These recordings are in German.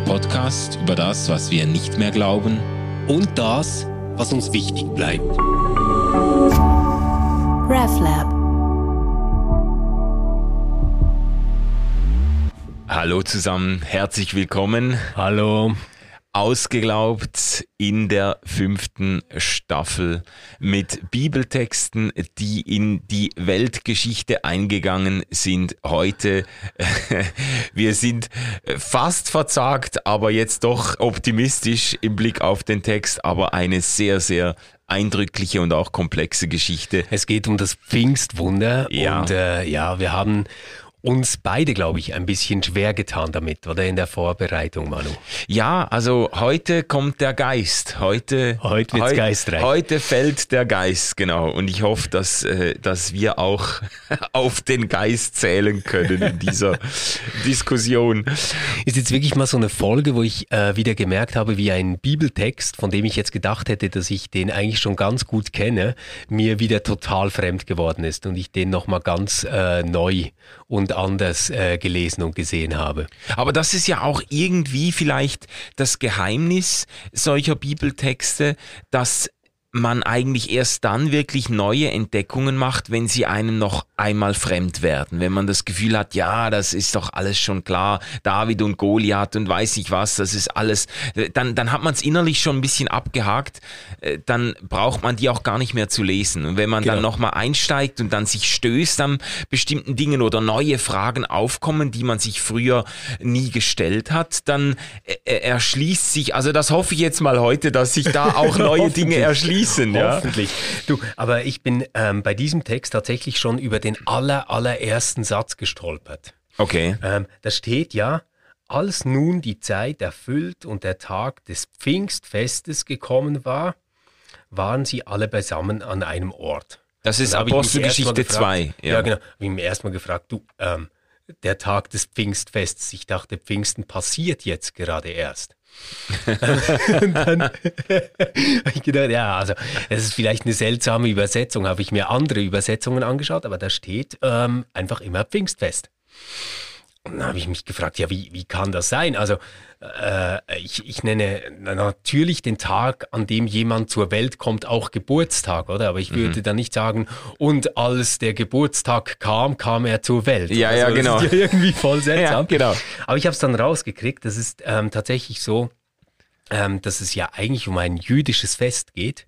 der Podcast über das, was wir nicht mehr glauben und das, was uns wichtig bleibt. RefLab. Hallo zusammen, herzlich willkommen. Hallo ausgeglaubt in der fünften Staffel mit Bibeltexten, die in die Weltgeschichte eingegangen sind heute. Wir sind fast verzagt, aber jetzt doch optimistisch im Blick auf den Text, aber eine sehr, sehr eindrückliche und auch komplexe Geschichte. Es geht um das Pfingstwunder ja. und äh, ja, wir haben uns beide, glaube ich, ein bisschen schwer getan damit, oder in der Vorbereitung, Manu? Ja, also heute kommt der Geist. Heute, heute wird's heu, geistreich. Heute fällt der Geist, genau. Und ich hoffe, dass, äh, dass wir auch auf den Geist zählen können in dieser Diskussion. Ist jetzt wirklich mal so eine Folge, wo ich äh, wieder gemerkt habe, wie ein Bibeltext, von dem ich jetzt gedacht hätte, dass ich den eigentlich schon ganz gut kenne, mir wieder total fremd geworden ist und ich den nochmal ganz äh, neu und und anders äh, gelesen und gesehen habe. Aber das ist ja auch irgendwie vielleicht das Geheimnis solcher Bibeltexte, dass man eigentlich erst dann wirklich neue Entdeckungen macht, wenn sie einem noch einmal fremd werden. Wenn man das Gefühl hat, ja, das ist doch alles schon klar, David und Goliath und weiß ich was, das ist alles, dann, dann hat man es innerlich schon ein bisschen abgehakt, äh, dann braucht man die auch gar nicht mehr zu lesen. Und wenn man genau. dann nochmal einsteigt und dann sich stößt an bestimmten Dingen oder neue Fragen aufkommen, die man sich früher nie gestellt hat, dann äh, äh, erschließt sich, also das hoffe ich jetzt mal heute, dass sich da auch neue Dinge erschließen fließen, ja. Hoffentlich. Du, aber ich bin ähm, bei diesem Text tatsächlich schon über den aller, allerersten Satz gestolpert. Okay. Ähm, da steht ja, als nun die Zeit erfüllt und der Tag des Pfingstfestes gekommen war, waren sie alle beisammen an einem Ort. Das ist Apostelgeschichte 2. Ja. ja, genau. Habe ich mich erstmal gefragt, du, ähm, der Tag des Pfingstfests, ich dachte, Pfingsten passiert jetzt gerade erst. und dann habe ich gedacht, ja, also das ist vielleicht eine seltsame Übersetzung, habe ich mir andere Übersetzungen angeschaut, aber da steht ähm, einfach immer Pfingstfest. Und dann habe ich mich gefragt, ja, wie, wie kann das sein? Also äh, ich, ich nenne natürlich den Tag, an dem jemand zur Welt kommt, auch Geburtstag, oder? Aber ich würde mhm. dann nicht sagen, und als der Geburtstag kam, kam er zur Welt. Ja, also, ja, genau. Das ist ja irgendwie voll seltsam. ja, genau. Aber ich habe es dann rausgekriegt, das ist ähm, tatsächlich so, ähm, dass es ja eigentlich um ein jüdisches Fest geht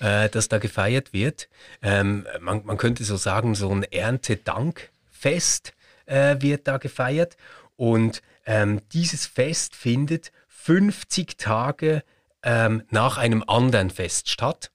äh, das da gefeiert wird. Ähm, man, man, könnte so sagen, so ein Erntedankfest äh, wird da gefeiert. Und ähm, dieses Fest findet 50 Tage ähm, nach einem anderen Fest statt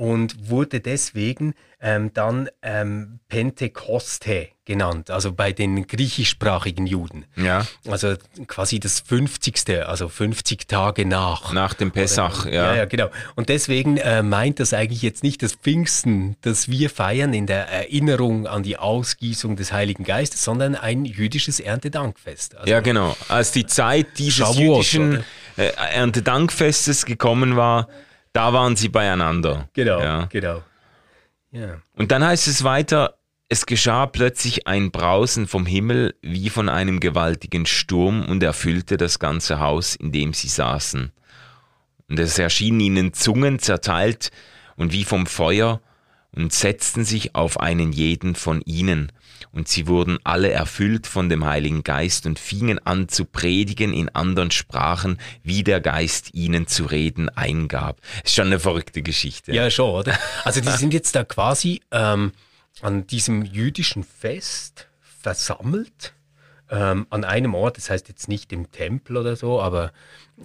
und wurde deswegen ähm, dann ähm, Pentekoste genannt, also bei den griechischsprachigen Juden. Ja. Also quasi das 50. also 50 Tage nach. Nach dem Pessach, Oder, ja. ja. Ja, genau. Und deswegen äh, meint das eigentlich jetzt nicht das Pfingsten, das wir feiern in der Erinnerung an die Ausgießung des Heiligen Geistes, sondern ein jüdisches Erntedankfest. Also ja, genau. Als die Zeit dieses Shavuot, jüdischen äh, Erntedankfestes gekommen war, da waren sie beieinander. Genau, ja. genau. Ja. Und dann heißt es weiter, es geschah plötzlich ein Brausen vom Himmel wie von einem gewaltigen Sturm und erfüllte das ganze Haus, in dem sie saßen. Und es erschienen ihnen Zungen zerteilt und wie vom Feuer und setzten sich auf einen jeden von ihnen und sie wurden alle erfüllt von dem Heiligen Geist und fingen an zu predigen in anderen Sprachen, wie der Geist ihnen zu reden eingab. Ist schon eine verrückte Geschichte. Ja, schon, oder? Also die sind jetzt da quasi ähm, an diesem jüdischen Fest versammelt. Ähm, an einem Ort, das heißt jetzt nicht im Tempel oder so, aber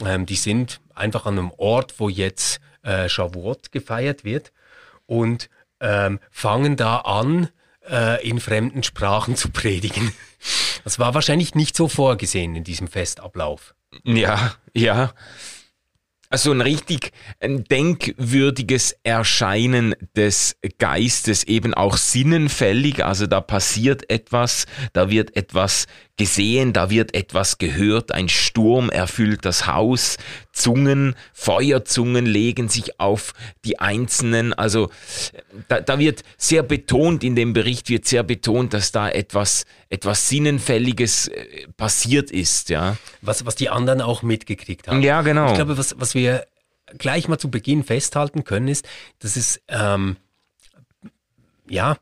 ähm, die sind einfach an einem Ort, wo jetzt äh, Shavuot gefeiert wird und ähm, fangen da an, äh, in fremden Sprachen zu predigen. Das war wahrscheinlich nicht so vorgesehen in diesem Festablauf. Ja, ja. Also ein richtig ein denkwürdiges Erscheinen des Geistes, eben auch sinnenfällig. Also da passiert etwas, da wird etwas gesehen, da wird etwas gehört, ein Sturm erfüllt das Haus, Zungen, Feuerzungen legen sich auf die Einzelnen. Also da, da wird sehr betont, in dem Bericht wird sehr betont, dass da etwas, etwas Sinnenfälliges äh, passiert ist. Ja. Was, was die anderen auch mitgekriegt haben. Ja, genau. Ich glaube, was, was wir gleich mal zu Beginn festhalten können, ist, dass es ähm, ja,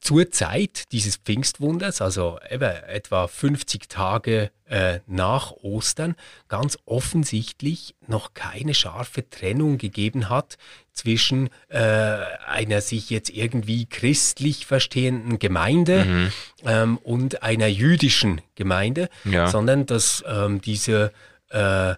zur Zeit dieses Pfingstwunders, also etwa 50 Tage äh, nach Ostern, ganz offensichtlich noch keine scharfe Trennung gegeben hat zwischen äh, einer sich jetzt irgendwie christlich verstehenden Gemeinde mhm. ähm, und einer jüdischen Gemeinde, ja. sondern dass ähm, diese äh,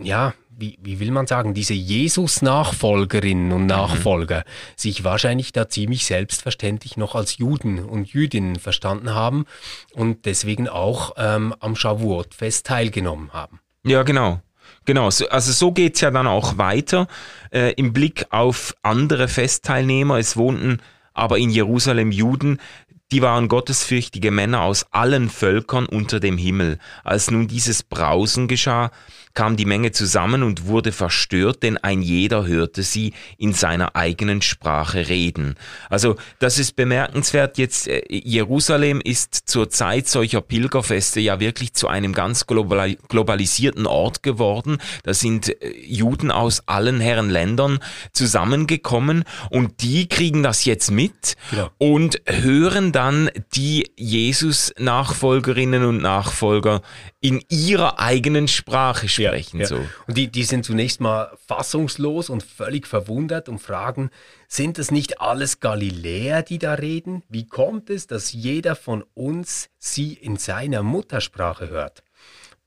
ja, wie, wie will man sagen, diese Jesus-Nachfolgerinnen und. Nachfolger mhm. sich wahrscheinlich da ziemlich selbstverständlich noch als Juden und Jüdinnen verstanden haben und deswegen auch ähm, am Shavuot-Fest teilgenommen haben. Ja, genau. Genau, also so geht es ja dann auch weiter äh, im Blick auf andere Festteilnehmer. Es wohnten aber in Jerusalem Juden, die waren gottesfürchtige Männer aus allen Völkern unter dem Himmel. Als nun dieses Brausen geschah, kam die Menge zusammen und wurde verstört, denn ein jeder hörte sie in seiner eigenen Sprache reden. Also das ist bemerkenswert. Jetzt äh, Jerusalem ist zur Zeit solcher Pilgerfeste ja wirklich zu einem ganz globalisierten Ort geworden. Da sind äh, Juden aus allen Herren Ländern zusammengekommen und die kriegen das jetzt mit genau. und hören dann die Jesus-Nachfolgerinnen und Nachfolger in ihrer eigenen Sprache sprechen. Ja, ja. So. Und die, die sind zunächst mal fassungslos und völlig verwundert und fragen, sind es nicht alles Galiläer, die da reden? Wie kommt es, dass jeder von uns sie in seiner Muttersprache hört?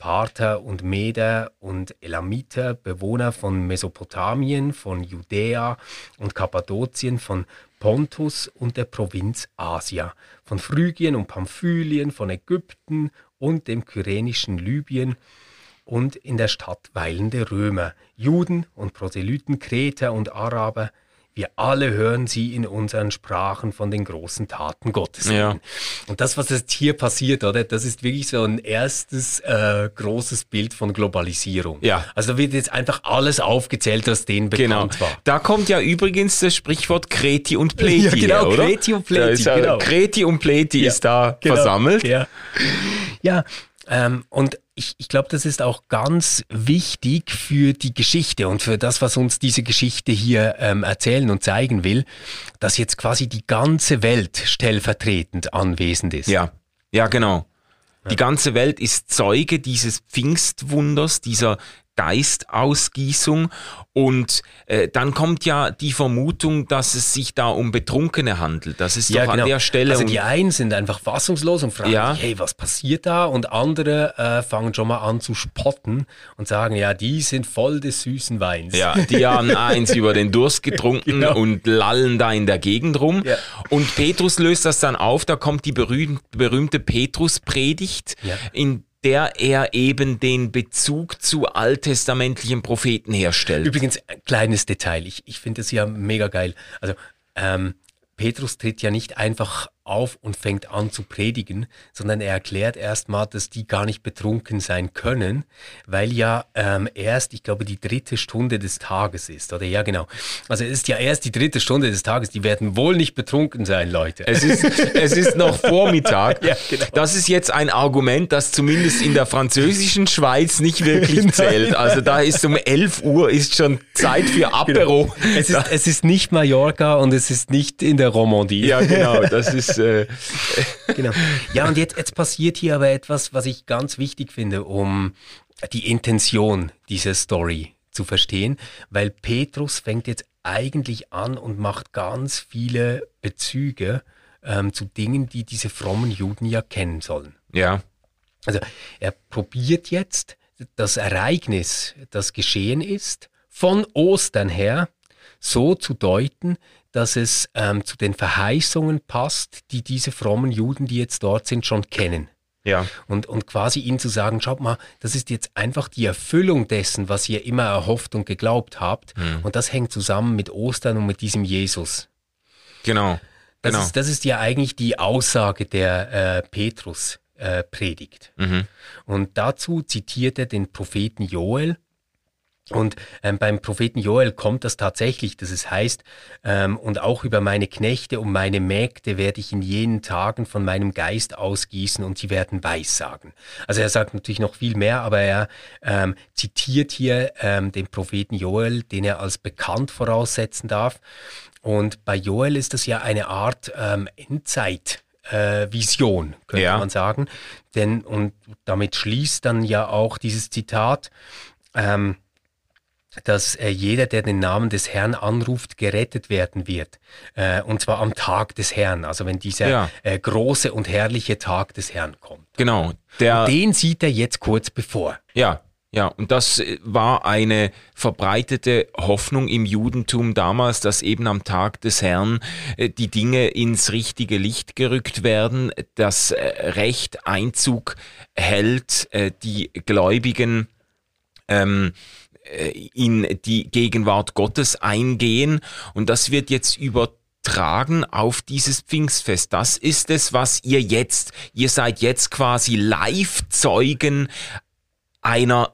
Parther und Meder und Elamiter, Bewohner von Mesopotamien, von Judäa und Kappadokien, von Pontus und der Provinz Asia, von Phrygien und Pamphylien, von Ägypten und dem kyrenischen Libyen und in der Stadt weilende Römer, Juden und Proselyten, Kreter und Araber, wir alle hören sie in unseren Sprachen von den großen Taten Gottes. Ja. Und das, was jetzt hier passiert, oder, das ist wirklich so ein erstes äh, großes Bild von Globalisierung. Ja. Also da wird jetzt einfach alles aufgezählt, was denen bekannt genau. war. Da kommt ja übrigens das Sprichwort Kreti und Pleti. Ja, genau, oder? Kreti und Pleti. Ja, genau. Kreti und Pleti ja, ist da genau, versammelt. Ja, ja ähm, und ich, ich glaube, das ist auch ganz wichtig für die Geschichte und für das, was uns diese Geschichte hier ähm, erzählen und zeigen will, dass jetzt quasi die ganze Welt stellvertretend anwesend ist. Ja, ja, genau. Die ganze Welt ist Zeuge dieses Pfingstwunders, dieser Geistausgießung und äh, dann kommt ja die Vermutung, dass es sich da um Betrunkene handelt. Das ist ja, doch genau. an der Stelle. Also die einen sind einfach fassungslos und fragen ja. sich, hey, was passiert da? Und andere äh, fangen schon mal an zu spotten und sagen, ja, die sind voll des süßen Weins. Ja, die haben eins über den Durst getrunken genau. und lallen da in der Gegend rum. Ja. Und Petrus löst das dann auf, da kommt die berühmte, Petrus-Predigt, ja. in der er eben den Bezug zu alttestamentlichen Propheten herstellt. Übrigens, ein kleines Detail, ich, ich finde das ja mega geil. Also, ähm, Petrus tritt ja nicht einfach auf und fängt an zu predigen, sondern er erklärt erstmal, dass die gar nicht betrunken sein können, weil ja ähm, erst, ich glaube, die dritte Stunde des Tages ist. Oder ja, genau. Also es ist ja erst die dritte Stunde des Tages. Die werden wohl nicht betrunken sein, Leute. Es ist, es ist noch Vormittag. ja, genau. Das ist jetzt ein Argument, das zumindest in der französischen Schweiz nicht wirklich zählt. Also da ist um 11 Uhr ist schon Zeit für Apero. Genau. Es, ist, es ist nicht Mallorca und es ist nicht in der Romandie. Ja, genau. Das ist äh, genau. Ja, und jetzt, jetzt passiert hier aber etwas, was ich ganz wichtig finde, um die Intention dieser Story zu verstehen, weil Petrus fängt jetzt eigentlich an und macht ganz viele Bezüge ähm, zu Dingen, die diese frommen Juden ja kennen sollen. Ja. Also er probiert jetzt das Ereignis, das geschehen ist, von Ostern her so zu deuten, dass es ähm, zu den Verheißungen passt, die diese frommen Juden, die jetzt dort sind, schon kennen. Ja. Und, und quasi ihnen zu sagen, schaut mal, das ist jetzt einfach die Erfüllung dessen, was ihr immer erhofft und geglaubt habt. Mhm. Und das hängt zusammen mit Ostern und mit diesem Jesus. Genau. Das, genau. ist, das ist ja eigentlich die Aussage der äh, Petrus äh, predigt. Mhm. Und dazu zitiert er den Propheten Joel und ähm, beim Propheten Joel kommt das tatsächlich, dass es heißt, ähm, und auch über meine Knechte und meine Mägde werde ich in jenen Tagen von meinem Geist ausgießen und sie werden Weissagen. Also er sagt natürlich noch viel mehr, aber er ähm, zitiert hier ähm, den Propheten Joel, den er als bekannt voraussetzen darf. Und bei Joel ist das ja eine Art ähm, Endzeit. Äh, Vision, könnte ja. man sagen. Denn, und damit schließt dann ja auch dieses Zitat, ähm, dass äh, jeder, der den Namen des Herrn anruft, gerettet werden wird. Äh, und zwar am Tag des Herrn, also wenn dieser ja. äh, große und herrliche Tag des Herrn kommt. Genau. Der, den sieht er jetzt kurz bevor. Ja, ja, und das äh, war eine verbreitete Hoffnung im Judentum damals, dass eben am Tag des Herrn äh, die Dinge ins richtige Licht gerückt werden, das äh, Recht Einzug hält, die Gläubigen ähm, äh, in die Gegenwart Gottes eingehen und das wird jetzt übertragen auf dieses Pfingstfest. Das ist es, was ihr jetzt, ihr seid jetzt quasi Live-Zeugen einer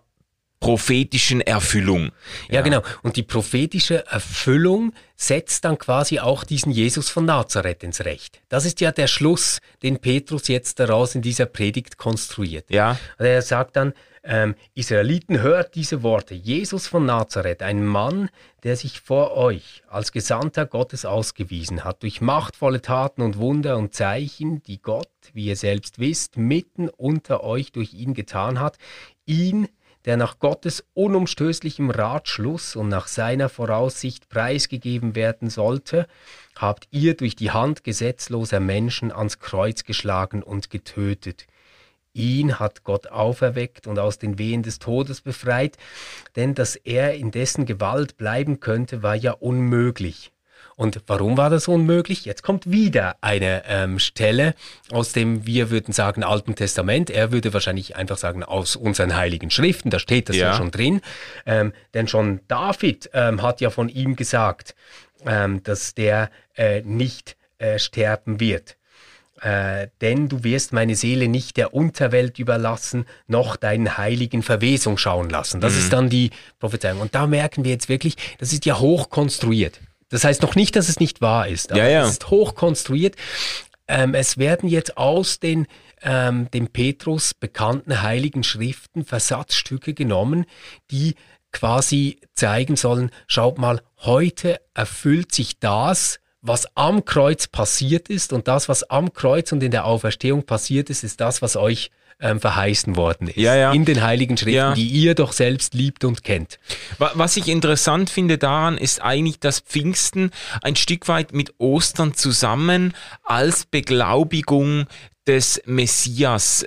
prophetischen Erfüllung. Ja. ja, genau. Und die prophetische Erfüllung setzt dann quasi auch diesen Jesus von Nazareth ins Recht. Das ist ja der Schluss, den Petrus jetzt daraus in dieser Predigt konstruiert. Ja. Also er sagt dann, ähm, Israeliten, hört diese Worte. Jesus von Nazareth, ein Mann, der sich vor euch als Gesandter Gottes ausgewiesen hat, durch machtvolle Taten und Wunder und Zeichen, die Gott, wie ihr selbst wisst, mitten unter euch durch ihn getan hat, ihn, der nach Gottes unumstößlichem Ratschluss und nach seiner Voraussicht preisgegeben werden sollte, habt ihr durch die Hand gesetzloser Menschen ans Kreuz geschlagen und getötet. Ihn hat Gott auferweckt und aus den Wehen des Todes befreit, denn dass er in dessen Gewalt bleiben könnte, war ja unmöglich. Und warum war das unmöglich? Jetzt kommt wieder eine ähm, Stelle aus dem, wir würden sagen, Alten Testament. Er würde wahrscheinlich einfach sagen, aus unseren heiligen Schriften, da steht das ja, ja schon drin. Ähm, denn schon David ähm, hat ja von ihm gesagt, ähm, dass der äh, nicht äh, sterben wird äh, denn du wirst meine Seele nicht der Unterwelt überlassen, noch deinen heiligen Verwesung schauen lassen. Das mhm. ist dann die Prophezeiung. Und da merken wir jetzt wirklich, das ist ja hochkonstruiert. Das heißt noch nicht, dass es nicht wahr ist, aber ja, ja. es ist hochkonstruiert. Ähm, es werden jetzt aus den ähm, dem Petrus bekannten heiligen Schriften Versatzstücke genommen, die quasi zeigen sollen, schaut mal, heute erfüllt sich das, was am Kreuz passiert ist und das, was am Kreuz und in der Auferstehung passiert ist, ist das, was euch ähm, verheißen worden ist. Ja, ja. In den Heiligen Schriften, ja. die ihr doch selbst liebt und kennt. Was ich interessant finde daran, ist eigentlich, dass Pfingsten ein Stück weit mit Ostern zusammen als Beglaubigung des Messias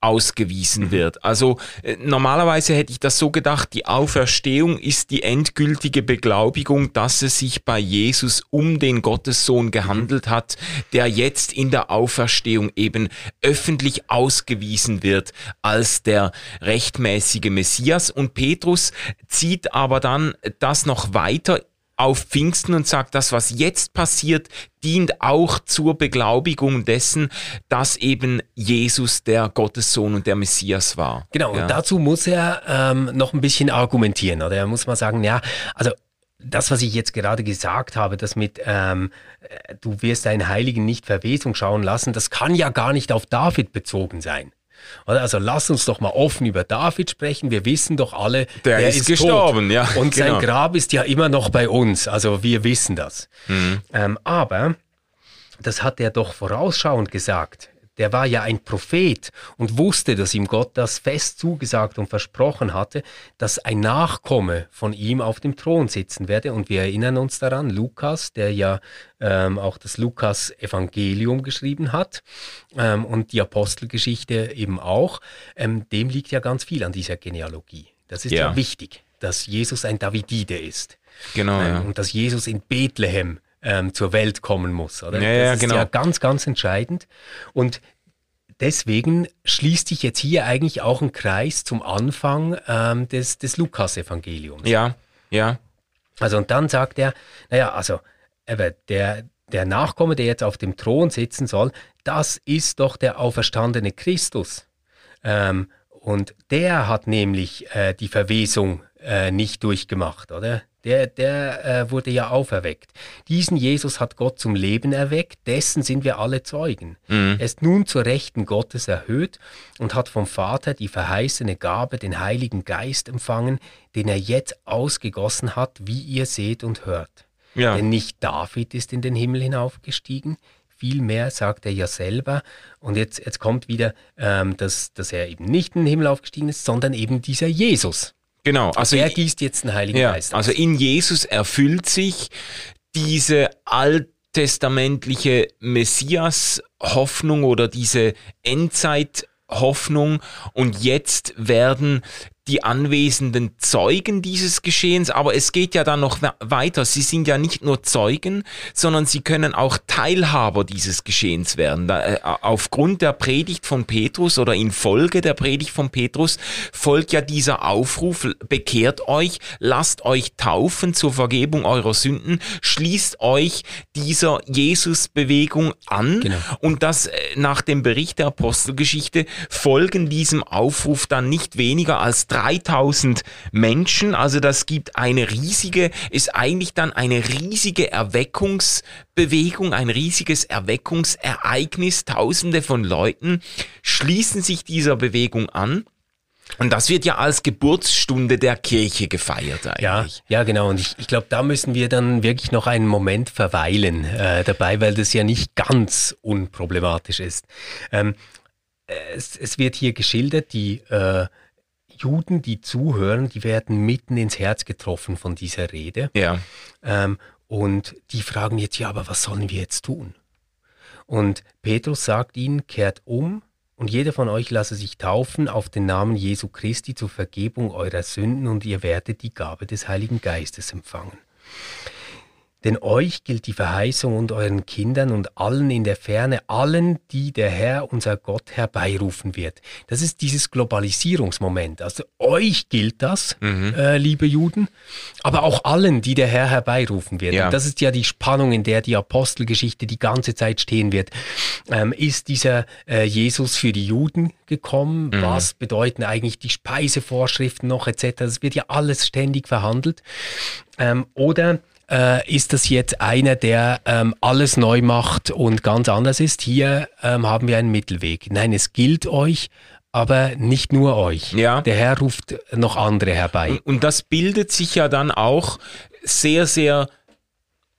ausgewiesen mhm. wird. Also äh, normalerweise hätte ich das so gedacht, die Auferstehung ist die endgültige Beglaubigung, dass es sich bei Jesus um den Gottessohn gehandelt hat, der jetzt in der Auferstehung eben öffentlich ausgewiesen wird als der rechtmäßige Messias. Und Petrus zieht aber dann das noch weiter auf Pfingsten und sagt, das, was jetzt passiert, dient auch zur Beglaubigung dessen, dass eben Jesus der Gottessohn und der Messias war. Genau, ja. und dazu muss er ähm, noch ein bisschen argumentieren. Oder er muss mal sagen, ja, also das, was ich jetzt gerade gesagt habe, das mit ähm, äh, du wirst deinen Heiligen nicht Verwesung schauen lassen, das kann ja gar nicht auf David bezogen sein. Also lass uns doch mal offen über David sprechen. Wir wissen doch alle, der, der ist, ist, gestorben, tot. ja. Und genau. sein Grab ist ja immer noch bei uns. Also wir wissen das. Mhm. Ähm, aber das hat er doch vorausschauend gesagt der war ja ein Prophet und wusste, dass ihm Gott das fest zugesagt und versprochen hatte, dass ein Nachkomme von ihm auf dem Thron sitzen werde. Und wir erinnern uns daran, Lukas, der ja ähm, auch das Lukas-Evangelium geschrieben hat ähm, und die Apostelgeschichte eben auch, ähm, dem liegt ja ganz viel an dieser Genealogie. Das ist ja, ja wichtig, dass Jesus ein Davidide ist. Genau. Ähm, ja. Und dass Jesus in Bethlehem ähm, zur Welt kommen muss. Oder? Ja, das ist genau. ja ganz, ganz entscheidend. Und deswegen schließt sich jetzt hier eigentlich auch ein Kreis zum Anfang ähm, des, des Lukas-Evangeliums. Ja, ja. Also und dann sagt er, naja, also der, der Nachkomme, der jetzt auf dem Thron sitzen soll, das ist doch der auferstandene Christus. Ähm, und der hat nämlich äh, die Verwesung äh, nicht durchgemacht, oder? Der, der äh, wurde ja auferweckt. Diesen Jesus hat Gott zum Leben erweckt, dessen sind wir alle Zeugen. Mhm. Er ist nun zur Rechten Gottes erhöht und hat vom Vater die verheißene Gabe, den Heiligen Geist empfangen, den er jetzt ausgegossen hat, wie ihr seht und hört. Ja. Denn nicht David ist in den Himmel hinaufgestiegen, vielmehr sagt er ja selber. Und jetzt, jetzt kommt wieder, ähm, dass, dass er eben nicht in den Himmel aufgestiegen ist, sondern eben dieser Jesus. Genau. Also er gießt jetzt den Heiligen ja, Geist. Also in Jesus erfüllt sich diese alttestamentliche Messias-Hoffnung oder diese Endzeit-Hoffnung und jetzt werden die anwesenden Zeugen dieses Geschehens, aber es geht ja dann noch weiter. Sie sind ja nicht nur Zeugen, sondern sie können auch Teilhaber dieses Geschehens werden. Äh, aufgrund der Predigt von Petrus oder in Folge der Predigt von Petrus folgt ja dieser Aufruf, bekehrt euch, lasst euch taufen zur Vergebung eurer Sünden, schließt euch dieser Jesus-Bewegung an genau. und das äh, nach dem Bericht der Apostelgeschichte folgen diesem Aufruf dann nicht weniger als 3000 Menschen. Also das gibt eine riesige, ist eigentlich dann eine riesige Erweckungsbewegung, ein riesiges Erweckungsereignis. Tausende von Leuten schließen sich dieser Bewegung an. Und das wird ja als Geburtsstunde der Kirche gefeiert eigentlich. Ja, ja genau. Und ich, ich glaube, da müssen wir dann wirklich noch einen Moment verweilen äh, dabei, weil das ja nicht ganz unproblematisch ist. Ähm, es, es, wird hier geschildert, die äh, Juden, die zuhören, die werden mitten ins Herz getroffen von dieser Rede. Ja. Ähm, und die fragen jetzt, ja, aber was sollen wir jetzt tun? Und Petrus sagt ihnen, kehrt um und jeder von euch lasse sich taufen auf den Namen Jesu Christi zur Vergebung eurer Sünden und ihr werdet die Gabe des Heiligen Geistes empfangen. Denn euch gilt die Verheißung und euren Kindern und allen in der Ferne, allen, die der Herr, unser Gott, herbeirufen wird. Das ist dieses Globalisierungsmoment. Also euch gilt das, mhm. äh, liebe Juden, aber auch allen, die der Herr herbeirufen wird. Ja. Und das ist ja die Spannung, in der die Apostelgeschichte die ganze Zeit stehen wird. Ähm, ist dieser äh, Jesus für die Juden gekommen? Mhm. Was bedeuten eigentlich die Speisevorschriften noch etc.? Das wird ja alles ständig verhandelt. Ähm, oder äh, ist das jetzt einer, der ähm, alles neu macht und ganz anders ist. Hier ähm, haben wir einen Mittelweg. Nein, es gilt euch, aber nicht nur euch. Ja. Der Herr ruft noch andere herbei. Und, und das bildet sich ja dann auch sehr, sehr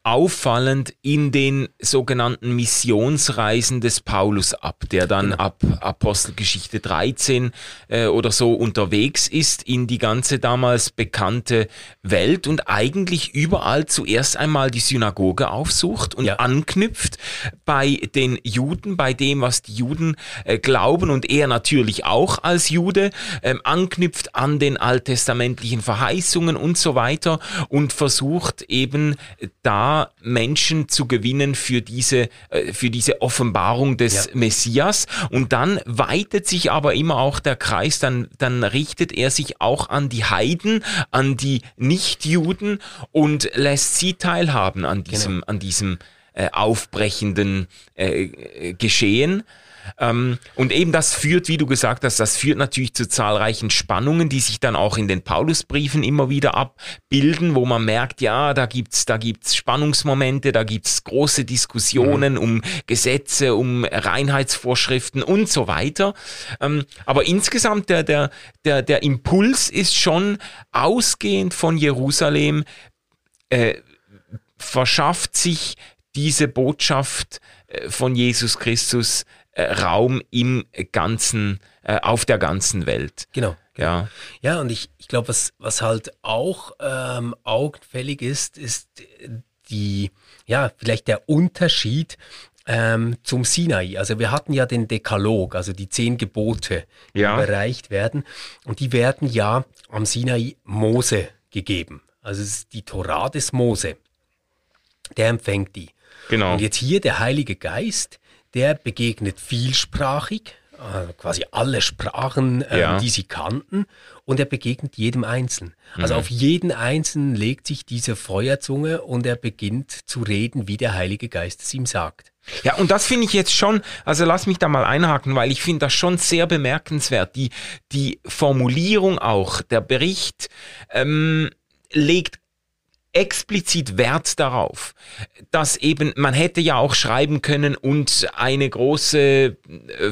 auffallend in den sogenannten Missionsreisen des Paulus ab, der dann genau. ab Apostelgeschichte 13 äh, oder so unterwegs ist in die ganze damals bekannte Welt und eigentlich überall zuerst einmal die Synagoge aufsucht und ja. anknüpft bei den Juden, bei dem, was die Juden äh, glauben und er natürlich auch als Jude, äh, anknüpft an den alttestamentlichen Verheißungen und so weiter und versucht eben da Menschen zu gewinnen für diese, äh, für diese Offenbarung des ja. Messias. Und dann weitet sich aber immer auch der Kreis, dann, dann richtet er sich auch an die Heiden, an die Nichtjuden und lässt sie teilhaben an diesem, genau. an diesem äh, aufbrechenden äh, Geschehen. Ähm, und eben das führt, wie du gesagt hast, das führt natürlich zu zahlreichen Spannungen, die sich dann auch in den Paulusbriefen immer wieder abbilden, wo man merkt, ja, da gibt's, da gibt's Spannungsmomente, da gibt's große Diskussionen mhm. um Gesetze, um Reinheitsvorschriften und so weiter. Ähm, aber insgesamt der, der, der, der Impuls ist schon ausgehend von Jerusalem, äh, verschafft sich diese Botschaft äh, von Jesus Christus Raum im ganzen, äh, auf der ganzen Welt. Genau. genau. Ja. ja, und ich, ich glaube, was, was halt auch ähm, augenfällig ist, ist die, ja, vielleicht der Unterschied ähm, zum Sinai. Also wir hatten ja den Dekalog, also die zehn Gebote, die ja. überreicht werden. Und die werden ja am Sinai Mose gegeben. Also es ist die Torah des Mose. Der empfängt die. Genau. Und jetzt hier der Heilige Geist, der begegnet vielsprachig äh, quasi alle Sprachen, äh, ja. die sie kannten, und er begegnet jedem Einzelnen. Also mhm. auf jeden Einzelnen legt sich diese Feuerzunge und er beginnt zu reden, wie der Heilige Geist es ihm sagt. Ja, und das finde ich jetzt schon, also lass mich da mal einhaken, weil ich finde das schon sehr bemerkenswert. Die, die Formulierung auch, der Bericht ähm, legt explizit Wert darauf, dass eben, man hätte ja auch schreiben können und eine große äh,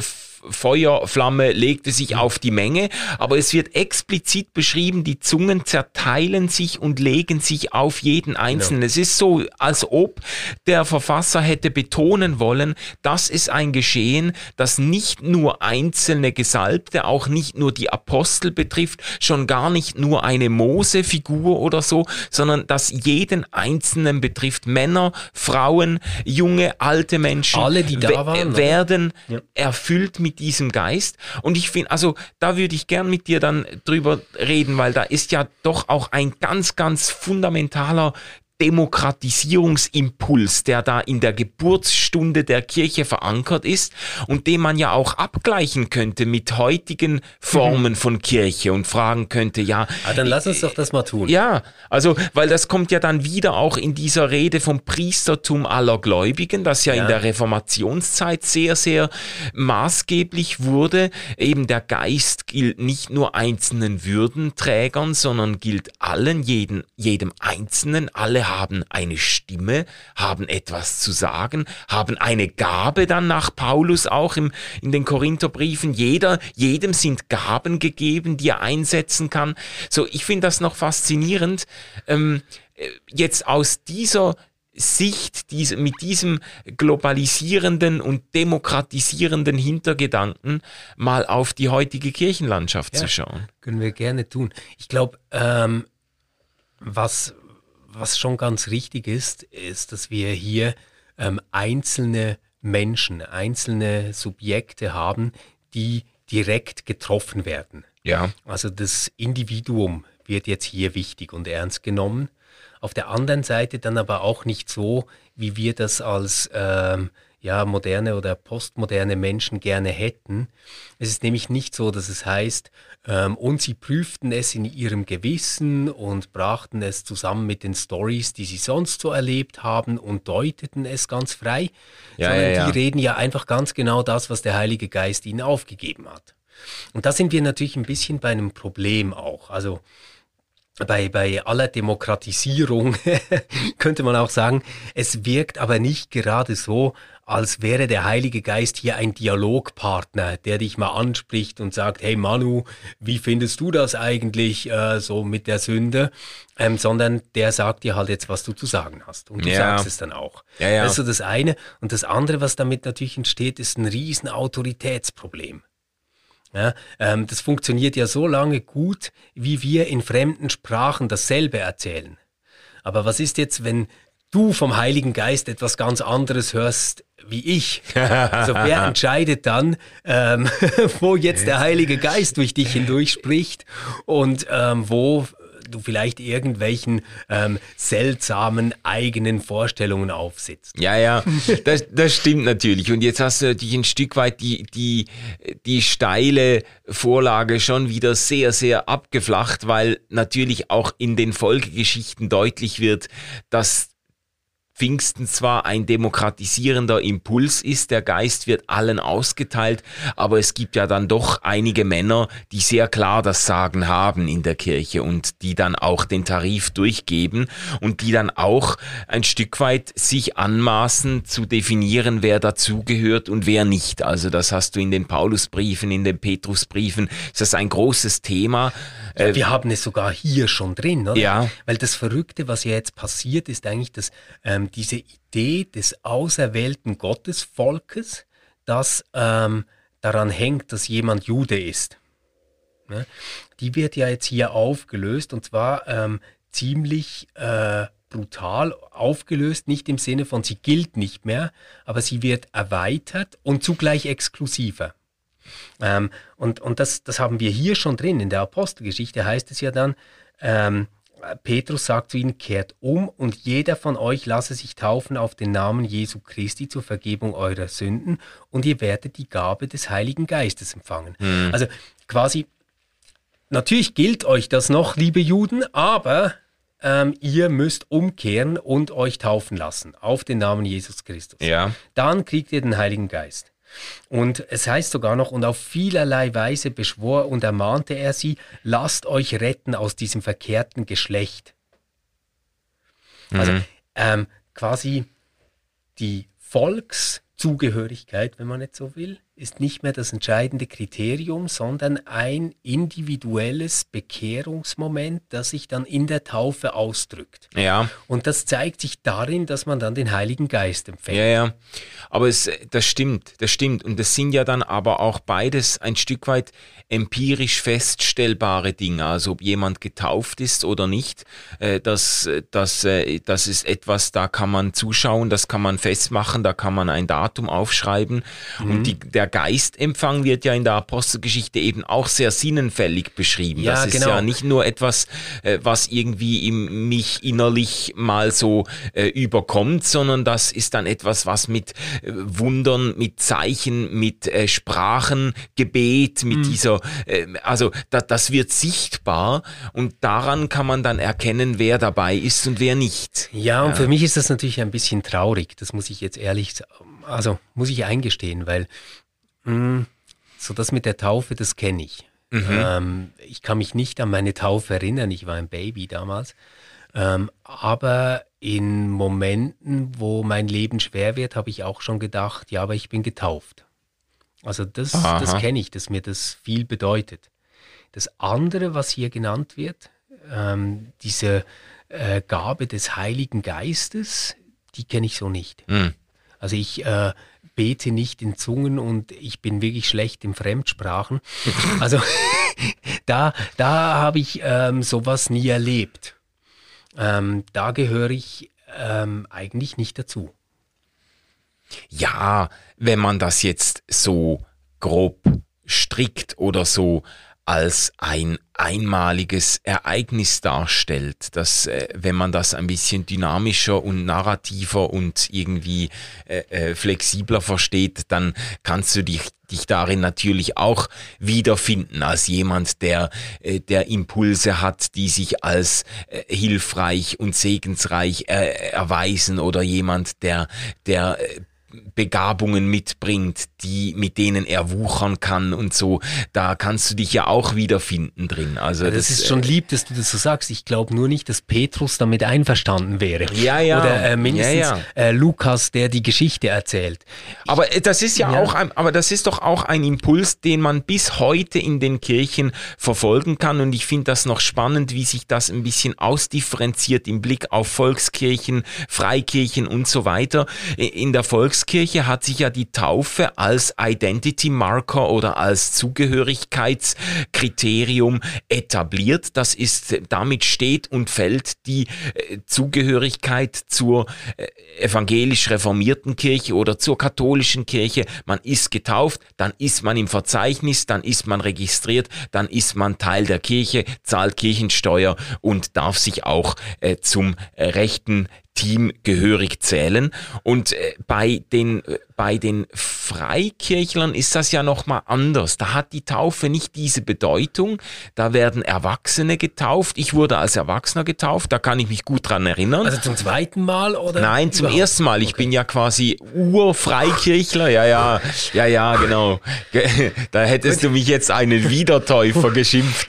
Feuerflamme legte sich auf die Menge, aber es wird explizit beschrieben, die Zungen zerteilen sich und legen sich auf jeden Einzelnen. Genau. Es ist so, als ob der Verfasser hätte betonen wollen, das ist ein Geschehen, das nicht nur einzelne Gesalbte, auch nicht nur die Apostel betrifft, schon gar nicht nur eine Mose-Figur oder so, sondern das jeden Einzelnen betrifft. Männer, Frauen, junge, alte Menschen. Alle, die da waren. Werden ja. erfüllt mit mit diesem Geist. Und ich finde, also da würde ich gern mit dir dann drüber reden, weil da ist ja doch auch ein ganz, ganz fundamentaler Demokratisierungsimpuls, der da in der Geburtsstunde der Kirche verankert ist und den man ja auch abgleichen könnte mit heutigen Formen mhm. von Kirche und fragen könnte, ja. Ah, dann lass uns doch das mal tun. Ja, also, weil das kommt ja dann wieder auch in dieser Rede vom Priestertum aller Gläubigen, das ja, ja. in der Reformationszeit sehr, sehr maßgeblich wurde. Eben der Geist gilt nicht nur einzelnen Würdenträgern, sondern gilt allen, jeden, jedem Einzelnen, alle haben eine Stimme, haben etwas zu sagen, haben eine Gabe dann nach Paulus auch im, in den Korintherbriefen. Jeder, jedem sind Gaben gegeben, die er einsetzen kann. So, ich finde das noch faszinierend. Ähm, äh, jetzt aus dieser Sicht, diese, mit diesem globalisierenden und demokratisierenden Hintergedanken mal auf die heutige Kirchenlandschaft ja, zu schauen. Können wir gerne tun. Ich glaube, ähm, was, was schon ganz richtig ist, ist, dass wir hier ähm, einzelne Menschen, einzelne Subjekte haben, die direkt getroffen werden. Ja. Also das Individuum wird jetzt hier wichtig und ernst genommen. Auf der anderen Seite dann aber auch nicht so, wie wir das als ähm, ja, moderne oder postmoderne Menschen gerne hätten. Es ist nämlich nicht so, dass es heißt, ähm, und sie prüften es in ihrem Gewissen und brachten es zusammen mit den Stories, die sie sonst so erlebt haben und deuteten es ganz frei, ja, sondern ja, ja. die reden ja einfach ganz genau das, was der Heilige Geist ihnen aufgegeben hat. Und da sind wir natürlich ein bisschen bei einem Problem auch. Also bei, bei aller Demokratisierung könnte man auch sagen, es wirkt aber nicht gerade so, als wäre der Heilige Geist hier ein Dialogpartner, der dich mal anspricht und sagt, hey Manu, wie findest du das eigentlich äh, so mit der Sünde? Ähm, sondern der sagt dir halt jetzt, was du zu sagen hast. Und du ja. sagst es dann auch. Ja, ja. Das ist so das eine. Und das andere, was damit natürlich entsteht, ist ein riesen Autoritätsproblem. Ja, ähm, das funktioniert ja so lange gut, wie wir in fremden Sprachen dasselbe erzählen. Aber was ist jetzt, wenn du vom Heiligen Geist etwas ganz anderes hörst wie ich. Also wer entscheidet dann, ähm, wo jetzt der Heilige Geist durch dich hindurch spricht und ähm, wo du vielleicht irgendwelchen ähm, seltsamen eigenen Vorstellungen aufsitzt. Ja, ja, das, das stimmt natürlich. Und jetzt hast du natürlich ein Stück weit die, die, die steile Vorlage schon wieder sehr, sehr abgeflacht, weil natürlich auch in den Folgegeschichten deutlich wird, dass Pfingsten zwar ein demokratisierender Impuls ist, der Geist wird allen ausgeteilt, aber es gibt ja dann doch einige Männer, die sehr klar das Sagen haben in der Kirche und die dann auch den Tarif durchgeben und die dann auch ein Stück weit sich anmaßen zu definieren, wer dazugehört und wer nicht. Also das hast du in den Paulusbriefen, in den Petrusbriefen, ist das ein großes Thema. Ja, wir haben es sogar hier schon drin, oder? Ja. Weil das Verrückte, was ja jetzt passiert, ist eigentlich, dass ähm, diese Idee des auserwählten Gottesvolkes, das ähm, daran hängt, dass jemand Jude ist, ne? die wird ja jetzt hier aufgelöst und zwar ähm, ziemlich äh, brutal aufgelöst, nicht im Sinne von sie gilt nicht mehr, aber sie wird erweitert und zugleich exklusiver. Ähm, und und das, das haben wir hier schon drin. In der Apostelgeschichte heißt es ja dann, ähm, Petrus sagt zu ihnen, kehrt um und jeder von euch lasse sich taufen auf den Namen Jesu Christi zur Vergebung eurer Sünden und ihr werdet die Gabe des Heiligen Geistes empfangen. Mhm. Also quasi, natürlich gilt euch das noch, liebe Juden, aber ähm, ihr müsst umkehren und euch taufen lassen auf den Namen Jesus Christus. Ja. Dann kriegt ihr den Heiligen Geist. Und es heißt sogar noch, und auf vielerlei Weise beschwor und ermahnte er sie, lasst euch retten aus diesem verkehrten Geschlecht. Also, mhm. Also ähm, quasi die Volkszugehörigkeit, wenn man nicht so will, ist nicht mehr das entscheidende Kriterium, sondern ein individuelles Bekehrungsmoment, das sich dann in der Taufe ausdrückt. Ja. Und das zeigt sich darin, dass man dann den Heiligen Geist empfängt. Ja, ja. Aber es, das stimmt, das stimmt. Und das sind ja dann aber auch beides ein Stück weit empirisch feststellbare Dinge. Also ob jemand getauft ist oder nicht, äh, das, das, äh, das ist etwas, da kann man zuschauen, das kann man festmachen, da kann man ein Datum aufschreiben. Mhm. Und die, der Geistempfang wird ja in der Apostelgeschichte eben auch sehr sinnenfällig beschrieben. Ja, das ist genau. ja nicht nur etwas, äh, was irgendwie im, mich innerlich mal so äh, überkommt, sondern das ist dann etwas, was mit äh, Wundern, mit Zeichen, mit äh, Sprachen, Gebet, mit mhm. dieser, äh, also da, das wird sichtbar und daran kann man dann erkennen, wer dabei ist und wer nicht. Ja, und ja. für mich ist das natürlich ein bisschen traurig, das muss ich jetzt ehrlich, also muss ich eingestehen, weil So das mit der Taufe, das kenne ich. Mhm. Ähm, ich kann mich nicht an meine Taufe erinnern, ich war ein Baby damals. Ähm, aber in Momenten, wo mein Leben schwer wird, habe ich auch schon gedacht, ja, aber ich bin getauft. Also das, das kenne ich, dass mir das viel bedeutet. Das andere, was hier genannt wird, ähm, diese äh, Gabe des Heiligen Geistes, die kenne ich so nicht. Mhm. Also ich äh, bete nicht in Zungen und ich bin wirklich schlecht in Fremdsprachen. Also da, da habe ich ähm, sowas nie erlebt. Ähm, da gehöre ich ähm, eigentlich nicht dazu. Ja, wenn man das jetzt so grob strickt oder so als ein einmaliges Ereignis darstellt, dass äh, wenn man das ein bisschen dynamischer und narrativer und irgendwie äh, äh, flexibler versteht, dann kannst du dich, dich darin natürlich auch wiederfinden als jemand, der, äh, der Impulse hat, die sich als äh, hilfreich und segensreich äh, erweisen oder jemand, der, der Begabungen mitbringt, die, mit denen er wuchern kann und so, da kannst du dich ja auch wiederfinden drin. Also ja, das, das, ist schon äh, lieb, dass du das so sagst. Ich glaube nur nicht, dass Petrus damit einverstanden wäre. Ja, ja. Oder äh, mindestens ja. Äh, Lukas, der die Geschichte erzählt. Aber äh, das ist ja, auch ein, aber das ist doch auch ein Impuls, den man bis heute in den Kirchen verfolgen kann. Und ich finde das noch spannend, wie sich das ein bisschen ausdifferenziert im Blick auf Volkskirchen, Freikirchen und so weiter. In der Volks Volkskirche hat sich ja die Taufe als Identity Marker oder als Zugehörigkeitskriterium etabliert. Das ist, damit steht und fällt die äh, Zugehörigkeit zur äh, evangelisch reformierten Kirche oder zur katholischen Kirche. Man ist getauft, dann ist man im Verzeichnis, dann ist man registriert, dann ist man Teil der Kirche, zahlt Kirchensteuer und darf sich auch äh, zum rechten Team gehörig zählen. Und äh, bei den äh, bei den Freikirchlern ist das ja nochmal anders. Da hat die Taufe nicht diese Bedeutung. Da werden Erwachsene getauft. Ich wurde als Erwachsener getauft, da kann ich mich gut dran erinnern. Also zum zweiten Mal oder? Nein, zum überhaupt? ersten Mal. Ich okay. bin ja quasi Urfreikirchler. Ja, ja, ja, ja, genau. Da hättest du mich jetzt einen Wiedertäufer geschimpft.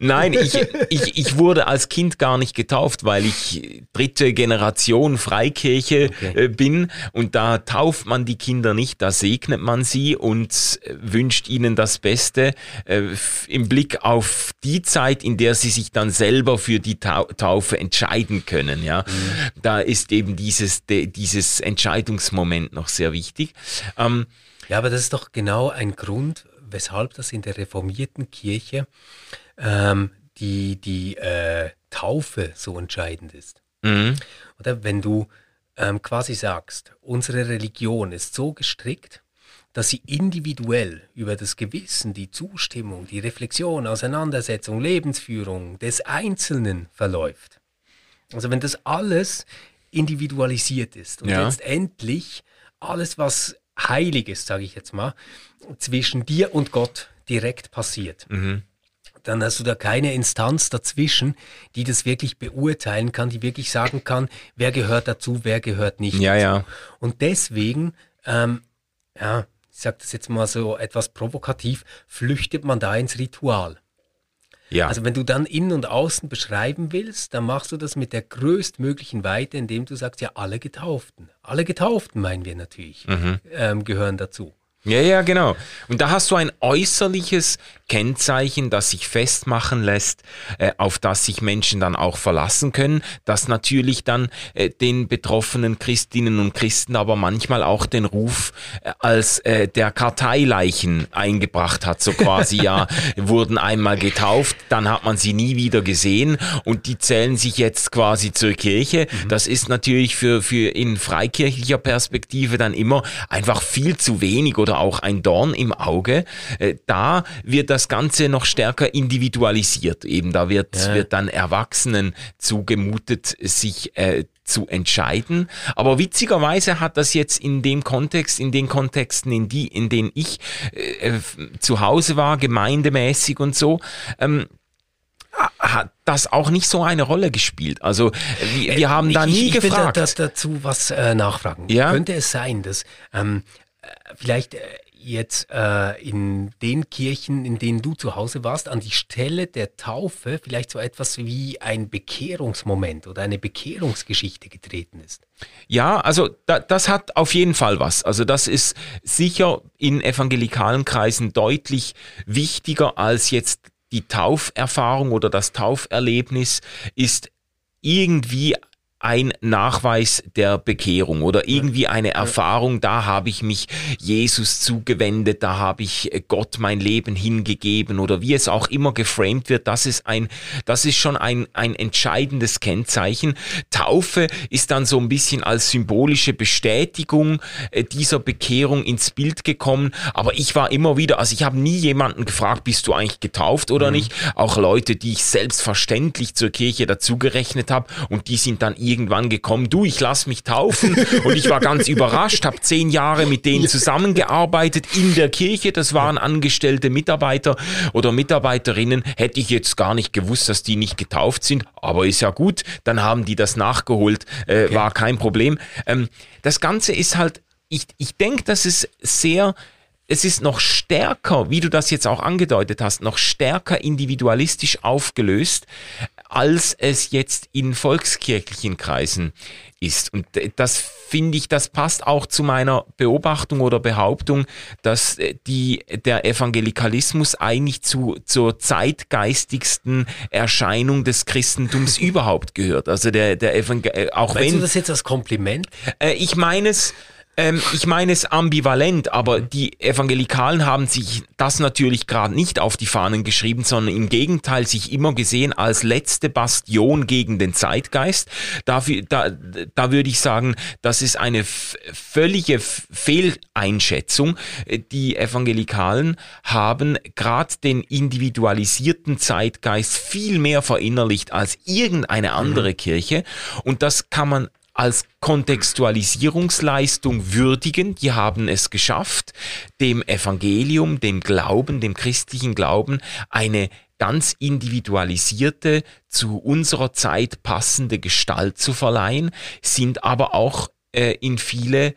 Nein, ich, ich, ich wurde als Kind gar nicht getauft, weil ich dritte Generation Freikirche okay. Äh, bin und da tauft man die Kinder nicht, da segnet man sie und äh, wünscht ihnen das Beste äh, im Blick auf die Zeit, in der sie sich dann selber für die Taufe entscheiden können. Ja, mhm. da ist eben dieses dieses Entscheidungsmoment noch sehr wichtig. Ähm, ja, aber das ist doch genau ein Grund, weshalb das in der reformierten Kirche ähm, die die äh, Taufe so entscheidend ist. Mhm. Oder wenn du ähm, quasi sagst, unsere Religion ist so gestrickt, dass sie individuell über das Gewissen, die Zustimmung, die Reflexion, Auseinandersetzung, Lebensführung des Einzelnen verläuft. Also wenn das alles individualisiert ist und ja. letztendlich alles, was heilig ist, sage ich jetzt mal, zwischen dir und Gott direkt passiert. Mhm dann hast du da keine Instanz dazwischen, die das wirklich beurteilen kann, die wirklich sagen kann, wer gehört dazu, wer gehört nicht ja, dazu. Ja. Und deswegen, ähm, ja, ich sage das jetzt mal so etwas provokativ, flüchtet man da ins Ritual. Ja. Also wenn du dann innen und außen beschreiben willst, dann machst du das mit der größtmöglichen Weite, indem du sagst, ja, alle Getauften. Alle Getauften meinen wir natürlich, mhm. ähm, gehören dazu. Ja, ja, genau. Und da hast du ein äußerliches Kennzeichen, das sich festmachen lässt, äh, auf das sich Menschen dann auch verlassen können, das natürlich dann äh, den betroffenen Christinnen und Christen aber manchmal auch den Ruf äh, als äh, der Karteileichen eingebracht hat. So quasi, ja, wurden einmal getauft, dann hat man sie nie wieder gesehen und die zählen sich jetzt quasi zur Kirche. Mhm. Das ist natürlich für, für in freikirchlicher Perspektive dann immer einfach viel zu wenig oder oder auch ein Dorn im Auge, äh, da wird das Ganze noch stärker individualisiert. Eben da wird, ja. wird dann Erwachsenen zugemutet, sich äh, zu entscheiden. Aber witzigerweise hat das jetzt in dem Kontext, in den Kontexten, in die, in denen ich äh, äh zu Hause war, gemeindemäßig und so, ähm, hat das auch nicht so eine Rolle gespielt. Also wir, wir haben da nie ich, ich gefragt. Ich will dazu was äh, nachfragen. Ja? Könnte es sein, dass ähm, vielleicht äh, jetzt äh, in den Kirchen, in denen du zu Hause warst, an die Stelle der Taufe vielleicht so etwas wie ein Bekehrungsmoment oder eine Bekehrungsgeschichte getreten ist? Ja, also da, das hat auf jeden Fall was. Also das ist sicher in evangelikalen Kreisen deutlich wichtiger als jetzt die Tauferfahrung oder das Tauferlebnis ist irgendwie ein Nachweis der Bekehrung oder irgendwie eine Erfahrung, da habe ich mich Jesus zugewendet, da habe ich Gott mein Leben hingegeben oder wie es auch immer geframed wird, das ist ein, das ist schon ein, ein entscheidendes Kennzeichen. Taufe ist dann so ein bisschen als symbolische Bestätigung äh, dieser Bekehrung ins Bild gekommen, aber ich war immer wieder, also ich habe nie jemanden gefragt, bist du eigentlich getauft oder mhm. nicht? Auch Leute, die ich selbstverständlich zur Kirche dazugerechnet habe und die sind dann irgendwann gekommen, du, ich lass mich taufen. Und ich war ganz überrascht, habe zehn Jahre mit denen zusammengearbeitet in der Kirche. Das waren angestellte Mitarbeiter oder Mitarbeiterinnen. Hätte ich jetzt gar nicht gewusst, dass die nicht getauft sind. Aber ist ja gut, dann haben die das nachgeholt. Äh, okay. War kein Problem. Ähm, das Ganze ist halt, ich, ich denke, dass es sehr es ist noch stärker, wie du das jetzt auch angedeutet hast, noch stärker individualistisch aufgelöst, als es jetzt in volkskirchlichen Kreisen ist. Und das finde ich, das passt auch zu meiner Beobachtung oder Behauptung, dass äh, die, der Evangelikalismus eigentlich zu, zur zeitgeistigsten Erscheinung des Christentums überhaupt gehört. Also der, der Evangel äh, auch Meinst wenn. du das jetzt als Kompliment? Äh, ich meine es, ähm, ich meine es ambivalent, aber die Evangelikalen haben sich das natürlich gerade nicht auf die Fahnen geschrieben, sondern im Gegenteil sich immer gesehen als letzte Bastion gegen den Zeitgeist. Dafür, da, da würde ich sagen, das ist eine völlige Fehleinschätzung. Die Evangelikalen haben gerade den individualisierten Zeitgeist viel mehr verinnerlicht als irgendeine andere mhm. Kirche. Und das kann man als Kontextualisierungsleistung würdigen. Die haben es geschafft, dem Evangelium, dem Glauben, dem christlichen Glauben eine ganz individualisierte, zu unserer Zeit passende Gestalt zu verleihen, sind aber auch äh, in viele,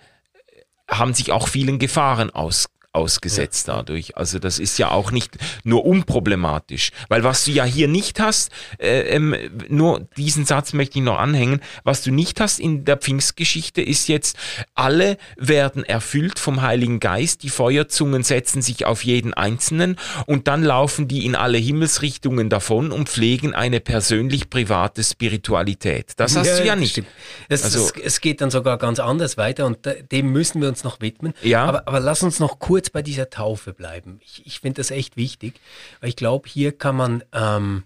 haben sich auch vielen Gefahren aus, ausgesetzt ja. dadurch. Also das ist ja auch nicht nur unproblematisch, weil was du ja hier nicht hast, äh, ähm, nur diesen Satz möchte ich noch anhängen, was du nicht hast in der Pfingstgeschichte ist jetzt, alle werden erfüllt vom Heiligen Geist, die Feuerzungen setzen sich auf jeden Einzelnen und dann laufen die in alle Himmelsrichtungen davon und pflegen eine persönlich private Spiritualität. Das hast ja, du ja nicht. Es, also, es, es, geht dann sogar ganz anders weiter und dem müssen wir uns noch widmen. Ja. Aber, aber lass uns noch kurz kurz bei dieser Taufe bleiben. Ich, ich finde das echt wichtig, weil ich glaube, hier kann man, ähm,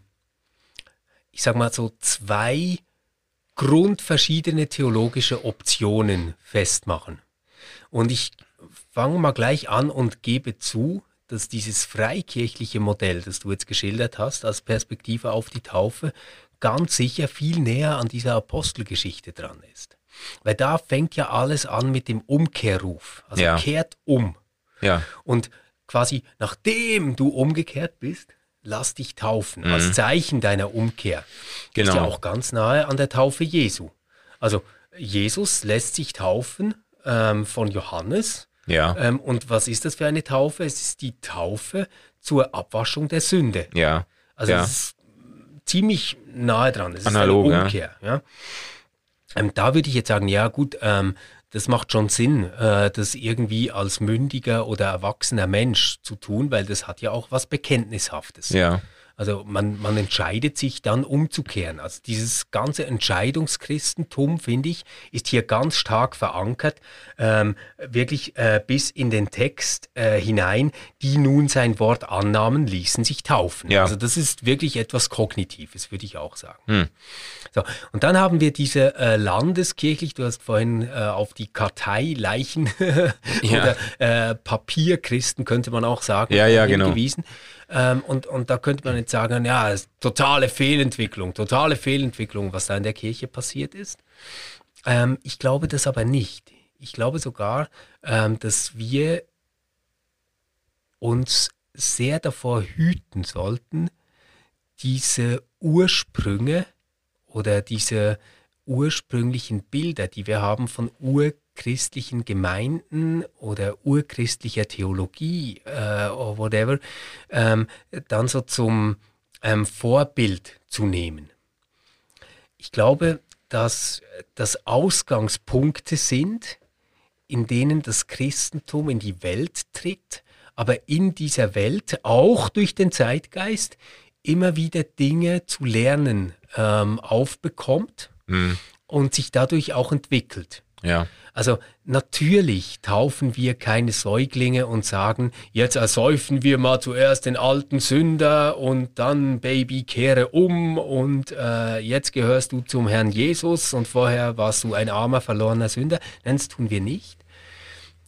ich sag mal so, zwei grundverschiedene theologische Optionen festmachen. Und ich fange mal gleich an und gebe zu, dass dieses freikirchliche Modell, das du jetzt geschildert hast, als Perspektive auf die Taufe, ganz sicher viel näher an dieser Apostelgeschichte dran ist. Weil da fängt ja alles an mit dem Umkehrruf. Also ja. kehrt um. Ja. Und quasi nachdem du umgekehrt bist, lass dich taufen mhm. als Zeichen deiner Umkehr. Genau. Ist ja auch ganz nahe an der Taufe Jesu. Also Jesus lässt sich taufen ähm, von Johannes. Ja. Ähm, und was ist das für eine Taufe? Es ist die Taufe zur Abwaschung der Sünde. Ja. Also ja. es ist ziemlich nahe dran. Es Analog, ist eine Umkehr. Ja. ja. Ähm, da würde ich jetzt sagen, ja gut, ähm, das macht schon Sinn, äh, das irgendwie als mündiger oder erwachsener Mensch zu tun, weil das hat ja auch was Bekenntnishaftes. Ja. Also man, man entscheidet sich dann umzukehren. Also dieses ganze Entscheidungschristentum, finde ich, ist hier ganz stark verankert, ähm, wirklich äh, bis in den Text äh, hinein, die nun sein Wort annahmen, ließen sich taufen. Ja. Also das ist wirklich etwas Kognitives, würde ich auch sagen. Hm. So, und dann haben wir diese äh, landeskirchlich, du hast vorhin äh, auf die Karteileichen ja. oder äh, Papierchristen, könnte man auch sagen, ja, ja, genau. hingewiesen. Ähm, und, und da könnte man jetzt sagen, ja, totale Fehlentwicklung, totale Fehlentwicklung, was da in der Kirche passiert ist. Ähm, ich glaube das aber nicht. Ich glaube sogar, ähm, dass wir uns sehr davor hüten sollten, diese Ursprünge oder diese ursprünglichen Bilder, die wir haben von urchristlichen Gemeinden oder urchristlicher Theologie äh, oder whatever, ähm, dann so zum ähm, Vorbild zu nehmen. Ich glaube, dass das Ausgangspunkte sind, in denen das Christentum in die Welt tritt, aber in dieser Welt auch durch den Zeitgeist immer wieder Dinge zu lernen ähm, aufbekommt mhm. und sich dadurch auch entwickelt. Ja. Also natürlich taufen wir keine Säuglinge und sagen, jetzt ersäufen wir mal zuerst den alten Sünder und dann Baby kehre um und äh, jetzt gehörst du zum Herrn Jesus und vorher warst du ein armer, verlorener Sünder. Nein, das tun wir nicht.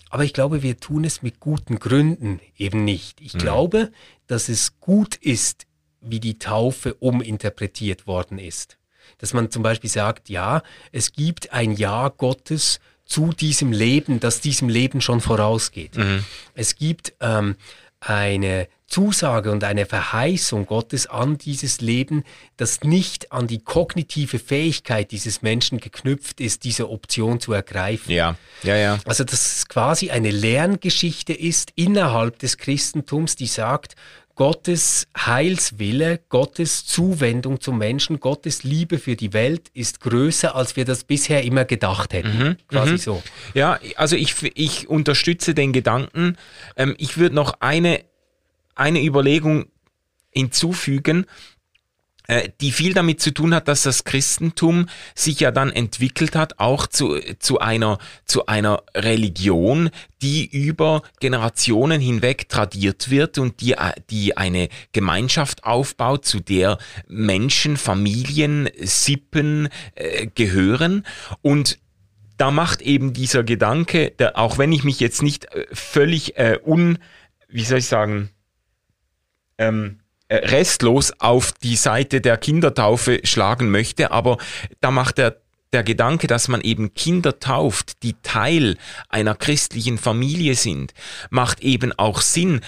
Aber ich glaube, wir tun es mit guten Gründen eben nicht. Ich mhm. glaube, dass es gut ist, wie die Taufe uminterpretiert worden ist. Dass man zum Beispiel sagt, ja, es gibt ein Ja Gottes zu diesem Leben, das diesem Leben schon vorausgeht. Mhm. Es gibt ähm, eine Zusage und eine Verheißung Gottes an dieses Leben, das nicht an die kognitive Fähigkeit dieses Menschen geknüpft ist, diese Option zu ergreifen. Ja, ja, ja. Also dass es quasi eine Lerngeschichte ist innerhalb des Christentums, die sagt, Gottes Heilswille, Gottes Zuwendung zum Menschen, Gottes Liebe für die Welt ist größer, als wir das bisher immer gedacht hätten. Mhm, Quasi mhm. so. Ja, also ich, ich unterstütze den Gedanken. Ähm, ich würde noch eine, eine Überlegung hinzufügen. Äh, die viel damit zu tun hat, dass das Christentum sich ja dann entwickelt hat, auch zu, zu, einer, zu einer Religion, die über Generationen hinweg tradiert wird und die, die eine Gemeinschaft aufbaut, zu der Menschen, Familien, Sippen äh, gehören. Und da macht eben dieser Gedanke, der, auch wenn ich mich jetzt nicht äh, völlig äh, un, wie soll ich sagen, ähm, äh, restlos auf die Seite der Kindertaufe schlagen möchte, aber da macht er der Gedanke, dass man eben Kinder tauft, die Teil einer christlichen Familie sind, macht eben auch Sinn,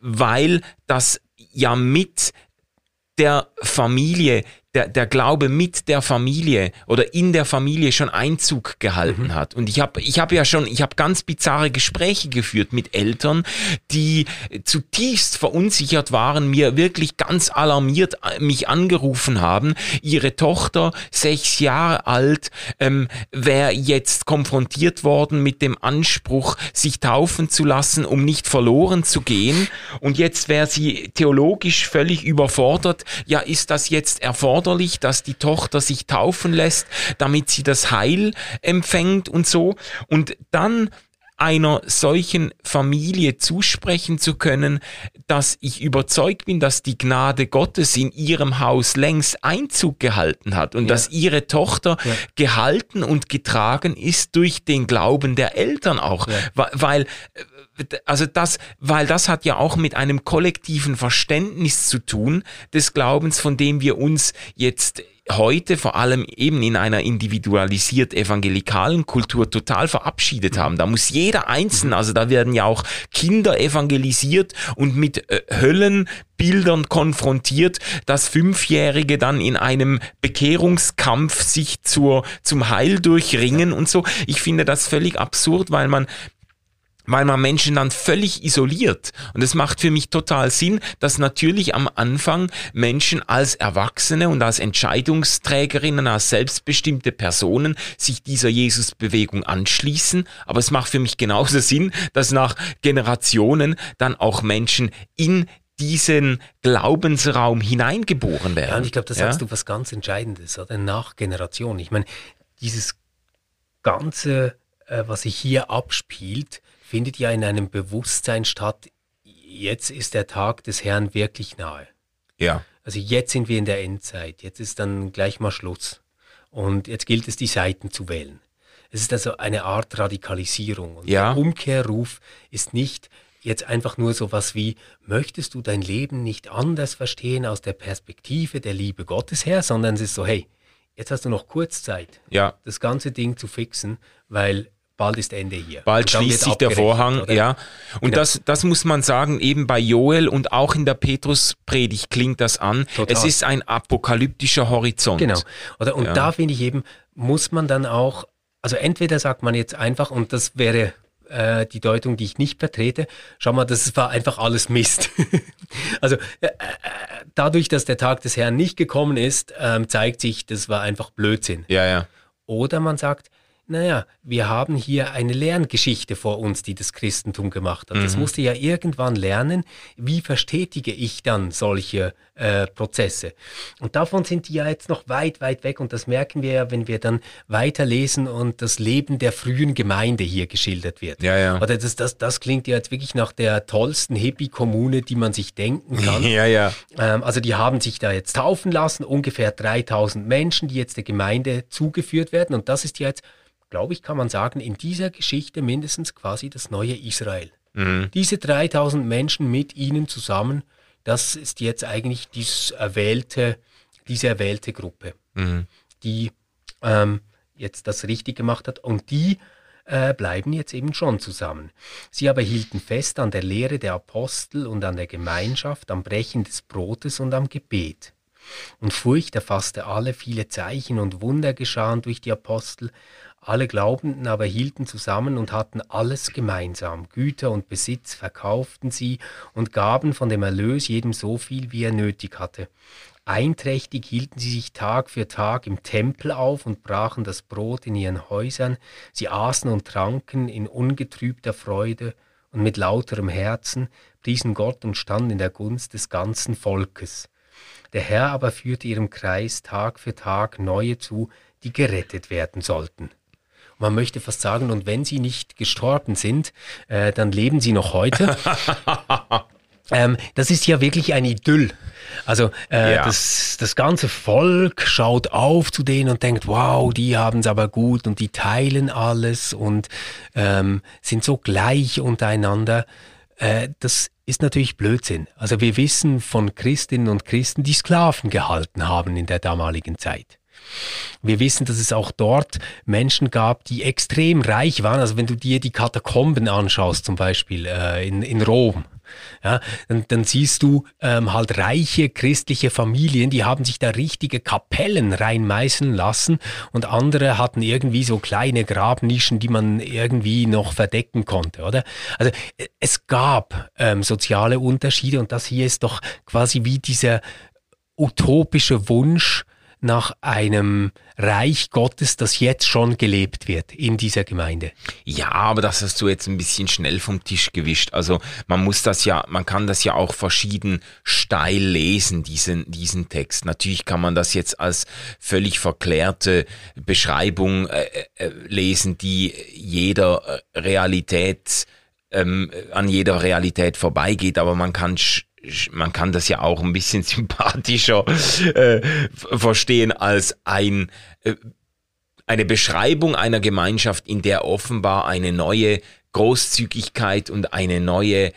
weil das ja mit der Familie der, der Glaube mit der Familie oder in der Familie schon Einzug gehalten mhm. hat. Und ich habe ich hab ja schon, ich habe ganz bizarre Gespräche geführt mit Eltern, die zutiefst verunsichert waren, mir wirklich ganz alarmiert äh, mich angerufen haben. Ihre Tochter, sechs Jahre alt, ähm, wäre jetzt konfrontiert worden mit dem Anspruch, sich taufen zu lassen, um nicht verloren zu gehen. Und jetzt wäre sie theologisch völlig überfordert. Ja, ist das jetzt erforderlich? Erforderlich, dass die Tochter sich taufen lässt, damit sie das Heil empfängt und so. Und dann einer solchen Familie zusprechen zu können, dass ich überzeugt bin, dass die Gnade Gottes in ihrem Haus längst Einzug gehalten hat und ja. dass ihre Tochter ja. gehalten und getragen ist durch den Glauben der Eltern auch, ja. weil also das, weil das hat ja auch mit einem kollektiven Verständnis zu tun des Glaubens, von dem wir uns jetzt heute vor allem eben in einer individualisiert evangelikalen Kultur total verabschiedet haben. Da muss jeder einzeln, also da werden ja auch Kinder evangelisiert und mit äh, Höllenbildern konfrontiert, dass Fünfjährige dann in einem Bekehrungskampf sich zur, zum Heil durchringen und so. Ich finde das völlig absurd, weil man weil man Menschen dann völlig isoliert. Und es macht für mich total Sinn, dass natürlich am Anfang Menschen als Erwachsene und als Entscheidungsträgerinnen, als selbstbestimmte Personen sich dieser Jesus-Bewegung anschließen. Aber es macht für mich genauso Sinn, dass nach Generationen dann auch Menschen in diesen Glaubensraum hineingeboren werden. Ja, und ich glaube, da sagst ja? du was ganz Entscheidendes, oder? Nach Generationen. Ich meine, dieses ganze, äh, was sich hier abspielt, findet ja in einem Bewusstsein statt, jetzt ist der Tag des Herrn wirklich nahe. Ja. Also jetzt sind wir in der Endzeit, jetzt ist dann gleich mal Schluss. Und jetzt gilt es, die Seiten zu wählen. Es ist also eine Art Radikalisierung. Und ja. der Umkehrruf ist nicht jetzt einfach nur so was wie, möchtest du dein Leben nicht anders verstehen aus der Perspektive der Liebe Gottes her, sondern es ist so, hey, jetzt hast du noch kurz Zeit, ja. das ganze Ding zu fixen, weil bald ist Ende hier. Bald schließt sich der Vorhang, oder? ja. Und genau. das, das muss man sagen, eben bei Joel und auch in der Petruspredigt klingt das an. Total. Es ist ein apokalyptischer Horizont. Genau. Oder, und ja. da finde ich eben, muss man dann auch, also entweder sagt man jetzt einfach, und das wäre äh, die Deutung, die ich nicht vertrete, schau mal, das war einfach alles Mist. also äh, äh, dadurch, dass der Tag des Herrn nicht gekommen ist, ähm, zeigt sich, das war einfach Blödsinn. Ja, ja. Oder man sagt, naja, wir haben hier eine Lerngeschichte vor uns, die das Christentum gemacht hat. Mhm. Das musste ja irgendwann lernen, wie verstetige ich dann solche äh, Prozesse. Und davon sind die ja jetzt noch weit, weit weg. Und das merken wir ja, wenn wir dann weiterlesen und das Leben der frühen Gemeinde hier geschildert wird. Ja, ja. Oder das, das, das klingt ja jetzt wirklich nach der tollsten Hippie-Kommune, die man sich denken kann. ja, ja. Ähm, also die haben sich da jetzt taufen lassen, ungefähr 3000 Menschen, die jetzt der Gemeinde zugeführt werden. Und das ist ja jetzt glaube ich, kann man sagen, in dieser Geschichte mindestens quasi das neue Israel. Mhm. Diese 3000 Menschen mit ihnen zusammen, das ist jetzt eigentlich dies erwählte, diese erwählte Gruppe, mhm. die ähm, jetzt das richtig gemacht hat und die äh, bleiben jetzt eben schon zusammen. Sie aber hielten fest an der Lehre der Apostel und an der Gemeinschaft, am Brechen des Brotes und am Gebet. Und Furcht erfasste alle, viele Zeichen und Wunder geschahen durch die Apostel, alle Glaubenden aber hielten zusammen und hatten alles gemeinsam. Güter und Besitz verkauften sie und gaben von dem Erlös jedem so viel, wie er nötig hatte. Einträchtig hielten sie sich Tag für Tag im Tempel auf und brachen das Brot in ihren Häusern. Sie aßen und tranken in ungetrübter Freude und mit lauterem Herzen, priesen Gott und standen in der Gunst des ganzen Volkes. Der Herr aber führte ihrem Kreis Tag für Tag neue zu, die gerettet werden sollten man möchte fast sagen, und wenn sie nicht gestorben sind, äh, dann leben sie noch heute. ähm, das ist ja wirklich ein Idyll. Also äh, ja. das, das ganze Volk schaut auf zu denen und denkt, wow, die haben es aber gut und die teilen alles und ähm, sind so gleich untereinander. Äh, das ist natürlich Blödsinn. Also wir wissen von Christinnen und Christen, die Sklaven gehalten haben in der damaligen Zeit. Wir wissen, dass es auch dort Menschen gab, die extrem reich waren. Also wenn du dir die Katakomben anschaust, zum Beispiel äh, in, in Rom, ja, dann, dann siehst du ähm, halt reiche christliche Familien, die haben sich da richtige Kapellen reinmeißeln lassen und andere hatten irgendwie so kleine Grabnischen, die man irgendwie noch verdecken konnte, oder? Also es gab ähm, soziale Unterschiede und das hier ist doch quasi wie dieser utopische Wunsch, nach einem Reich Gottes, das jetzt schon gelebt wird in dieser Gemeinde. Ja, aber das hast du jetzt ein bisschen schnell vom Tisch gewischt. Also man muss das ja, man kann das ja auch verschieden steil lesen, diesen, diesen Text. Natürlich kann man das jetzt als völlig verklärte Beschreibung äh, äh, lesen, die jeder Realität ähm, an jeder Realität vorbeigeht, aber man kann man kann das ja auch ein bisschen sympathischer äh, verstehen als ein, äh, eine Beschreibung einer Gemeinschaft, in der offenbar eine neue Großzügigkeit und eine neue äh,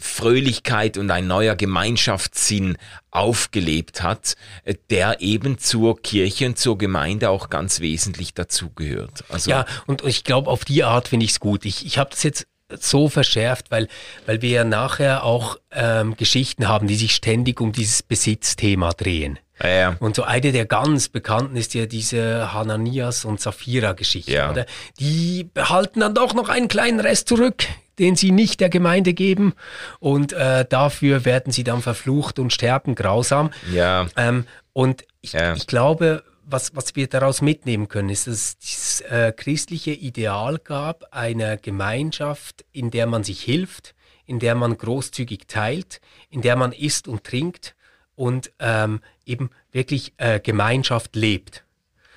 Fröhlichkeit und ein neuer Gemeinschaftssinn aufgelebt hat, äh, der eben zur Kirche und zur Gemeinde auch ganz wesentlich dazugehört. Also ja, und ich glaube, auf die Art finde ich es gut. Ich, ich habe das jetzt so verschärft, weil, weil wir ja nachher auch ähm, Geschichten haben, die sich ständig um dieses Besitzthema drehen. Ja, ja. Und so eine der ganz bekannten ist ja diese Hananias und Sapphira-Geschichte. Ja. Oder? Die behalten dann doch noch einen kleinen Rest zurück, den sie nicht der Gemeinde geben. Und äh, dafür werden sie dann verflucht und sterben grausam. Ja. Ähm, und ich, ich glaube, was, was wir daraus mitnehmen können, ist, dass es dieses äh, christliche Ideal gab, einer Gemeinschaft, in der man sich hilft, in der man großzügig teilt, in der man isst und trinkt und ähm, eben wirklich äh, Gemeinschaft lebt.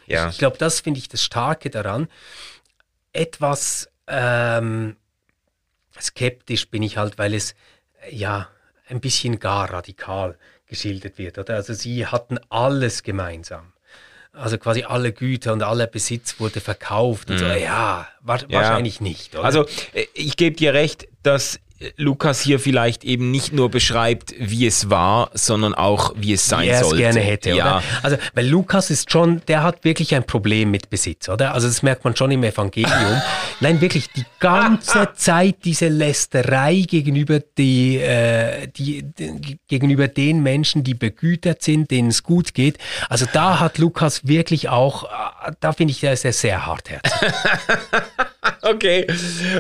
Ja. Ich, ich glaube, das finde ich das Starke daran. Etwas ähm, skeptisch bin ich halt, weil es ja ein bisschen gar radikal geschildert wird. Oder? Also sie hatten alles gemeinsam also quasi alle Güter und aller Besitz wurde verkauft. Und so, mhm. ja, wa ja, wahrscheinlich nicht. Oder? Also äh, ich gebe dir recht, dass Lukas hier vielleicht eben nicht nur beschreibt, wie es war, sondern auch, wie es sein wie er sollte. gerne hätte, ja. Oder? Also, weil Lukas ist schon, der hat wirklich ein Problem mit Besitz, oder? Also, das merkt man schon im Evangelium. Nein, wirklich, die ganze Zeit diese Lästerei gegenüber die, äh, die, die, gegenüber den Menschen, die begütert sind, denen es gut geht. Also, da hat Lukas wirklich auch, äh, da finde ich, da ist er sehr hartherzig. okay,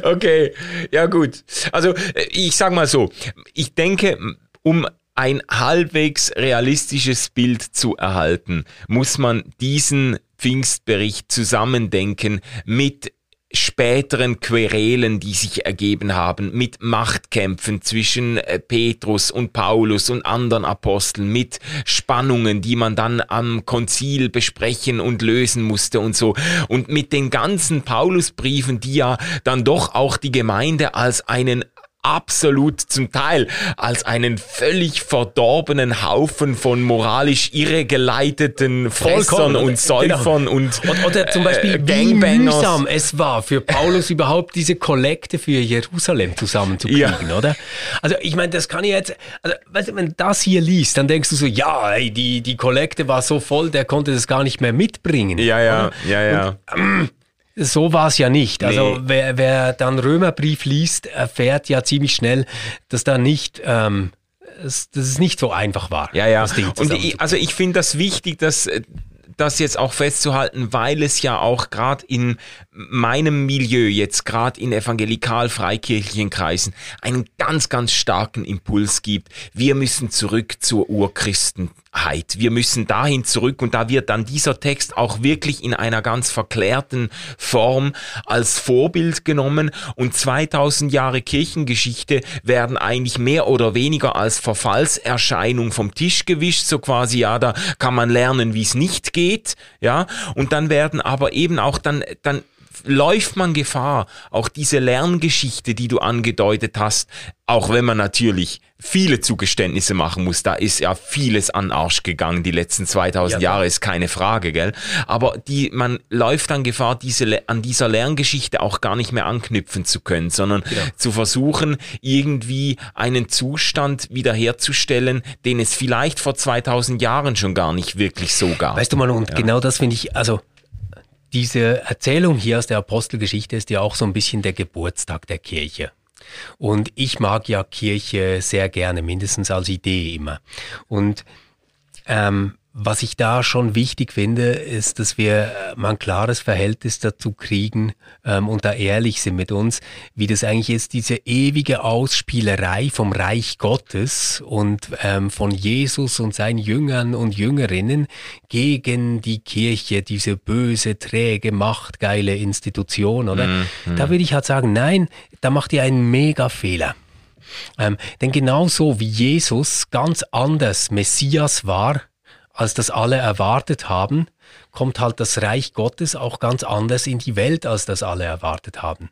okay, ja gut. Also ich sag mal so, ich denke, um ein halbwegs realistisches Bild zu erhalten, muss man diesen Pfingstbericht zusammendenken mit späteren Querelen, die sich ergeben haben, mit Machtkämpfen zwischen äh, Petrus und Paulus und anderen Aposteln, mit Spannungen, die man dann am Konzil besprechen und lösen musste und so. Und mit den ganzen Paulusbriefen, die ja dann doch auch die Gemeinde als einen absolut zum Teil als einen völlig verdorbenen Haufen von moralisch irregeleiteten Fressern und Säufern genau. und oder, oder zum Beispiel äh, wie mühsam es war für Paulus überhaupt diese Kollekte für Jerusalem zusammenzukriegen, ja. oder? Also ich meine, das kann ich jetzt, also weißt du, wenn du das hier liest, dann denkst du so, ja, ey, die, die Kollekte war so voll, der konnte das gar nicht mehr mitbringen. Ja, ja, oder? ja, ja. Und, ähm, so war es ja nicht. Also nee. wer, wer dann Römerbrief liest, erfährt ja ziemlich schnell, dass da nicht ähm, dass es nicht so einfach war. Ja, ja. Und ich, also ich finde das wichtig, dass das jetzt auch festzuhalten, weil es ja auch gerade in meinem Milieu, jetzt gerade in evangelikal-freikirchlichen Kreisen, einen ganz, ganz starken Impuls gibt. Wir müssen zurück zur Urchristen wir müssen dahin zurück und da wird dann dieser Text auch wirklich in einer ganz verklärten Form als Vorbild genommen. Und 2000 Jahre Kirchengeschichte werden eigentlich mehr oder weniger als Verfallserscheinung vom Tisch gewischt, so quasi, ja, da kann man lernen, wie es nicht geht, ja, und dann werden aber eben auch dann, dann läuft man Gefahr, auch diese Lerngeschichte, die du angedeutet hast, auch wenn man natürlich viele Zugeständnisse machen muss, da ist ja vieles an Arsch gegangen, die letzten 2000 ja, Jahre ist keine Frage, gell? Aber die, man läuft dann Gefahr, diese, an dieser Lerngeschichte auch gar nicht mehr anknüpfen zu können, sondern ja. zu versuchen, irgendwie einen Zustand wiederherzustellen, den es vielleicht vor 2000 Jahren schon gar nicht wirklich so gab. Weißt du mal, und ja. genau das finde ich, also diese Erzählung hier aus der Apostelgeschichte ist ja auch so ein bisschen der Geburtstag der Kirche. Und ich mag ja Kirche sehr gerne, mindestens als Idee immer. Und ähm, was ich da schon wichtig finde, ist, dass wir äh, mal ein klares Verhältnis dazu kriegen ähm, und da ehrlich sind mit uns, wie das eigentlich ist, diese ewige Ausspielerei vom Reich Gottes und ähm, von Jesus und seinen Jüngern und Jüngerinnen gegen die Kirche, diese böse, träge, machtgeile Institution, oder? Mhm. Da würde ich halt sagen, nein, da macht ihr einen Mega-Fehler. Ähm, denn genauso wie Jesus ganz anders Messias war, als das alle erwartet haben, kommt halt das Reich Gottes auch ganz anders in die Welt, als das alle erwartet haben.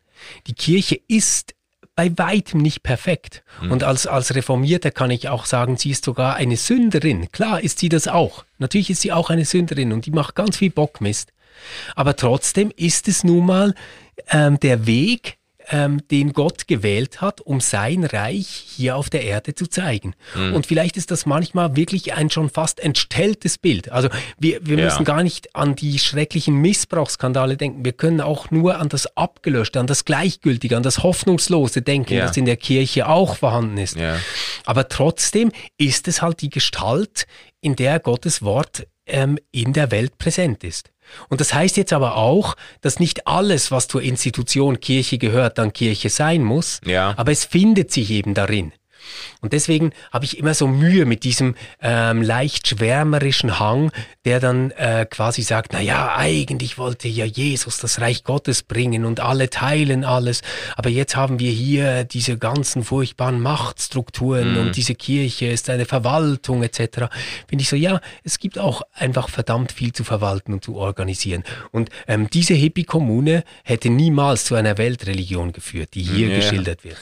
Die Kirche ist bei weitem nicht perfekt. Mhm. Und als, als Reformierte kann ich auch sagen, sie ist sogar eine Sünderin. Klar ist sie das auch. Natürlich ist sie auch eine Sünderin und die macht ganz viel Bockmist. Aber trotzdem ist es nun mal ähm, der Weg, ähm, den Gott gewählt hat, um sein Reich hier auf der Erde zu zeigen. Mhm. Und vielleicht ist das manchmal wirklich ein schon fast entstelltes Bild. Also wir, wir ja. müssen gar nicht an die schrecklichen Missbrauchsskandale denken. Wir können auch nur an das Abgelöschte, an das Gleichgültige, an das Hoffnungslose denken, ja. das in der Kirche auch vorhanden ist. Ja. Aber trotzdem ist es halt die Gestalt, in der Gottes Wort ähm, in der Welt präsent ist. Und das heißt jetzt aber auch, dass nicht alles, was zur Institution Kirche gehört, dann Kirche sein muss, ja. aber es findet sich eben darin. Und deswegen habe ich immer so Mühe mit diesem ähm, leicht schwärmerischen Hang, der dann äh, quasi sagt, na ja, eigentlich wollte ja Jesus das Reich Gottes bringen und alle teilen alles, aber jetzt haben wir hier diese ganzen furchtbaren Machtstrukturen mhm. und diese Kirche ist eine Verwaltung etc. Finde ich so, ja, es gibt auch einfach verdammt viel zu verwalten und zu organisieren. Und ähm, diese Hippie-Kommune hätte niemals zu einer Weltreligion geführt, die hier ja. geschildert wird.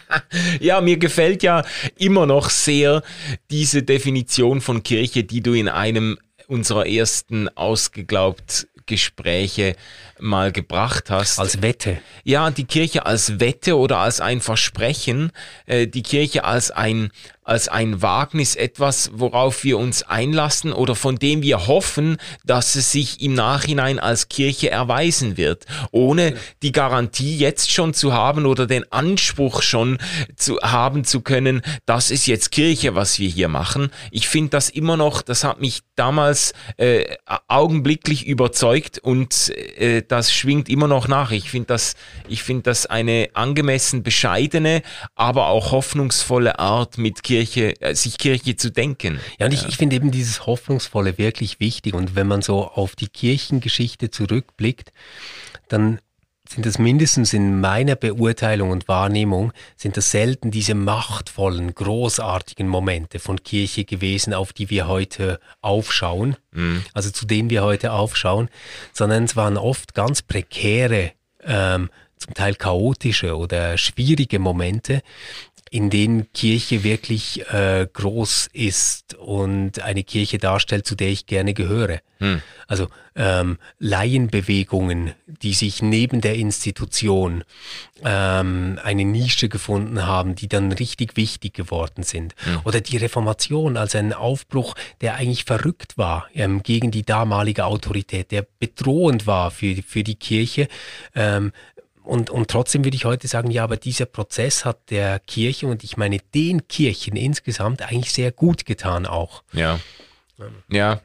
ja, mir gefällt ja immer noch sehr diese Definition von Kirche, die du in einem unserer ersten ausgeglaubt Gespräche mal gebracht hast. Als Wette. Ja, die Kirche als Wette oder als ein Versprechen, äh, die Kirche als ein als ein Wagnis, etwas, worauf wir uns einlassen oder von dem wir hoffen, dass es sich im Nachhinein als Kirche erweisen wird, ohne die Garantie jetzt schon zu haben oder den Anspruch schon zu haben zu können, das ist jetzt Kirche, was wir hier machen. Ich finde das immer noch, das hat mich damals äh, augenblicklich überzeugt und äh, das schwingt immer noch nach. Ich finde das, ich finde das eine angemessen bescheidene, aber auch hoffnungsvolle Art mit Kirche Kirche, äh, sich Kirche zu denken. Ja, und ich, ich finde eben dieses Hoffnungsvolle wirklich wichtig. Und wenn man so auf die Kirchengeschichte zurückblickt, dann sind das mindestens in meiner Beurteilung und Wahrnehmung, sind das selten diese machtvollen, großartigen Momente von Kirche gewesen, auf die wir heute aufschauen, mhm. also zu denen wir heute aufschauen, sondern es waren oft ganz prekäre, ähm, zum Teil chaotische oder schwierige Momente, in denen Kirche wirklich äh, groß ist und eine Kirche darstellt, zu der ich gerne gehöre. Hm. Also ähm, Laienbewegungen, die sich neben der Institution ähm, eine Nische gefunden haben, die dann richtig wichtig geworden sind. Hm. Oder die Reformation als ein Aufbruch, der eigentlich verrückt war ähm, gegen die damalige Autorität, der bedrohend war für, für die Kirche, ähm, und, und trotzdem würde ich heute sagen, ja, aber dieser Prozess hat der Kirche und ich meine den Kirchen insgesamt eigentlich sehr gut getan auch. Ja. Ja.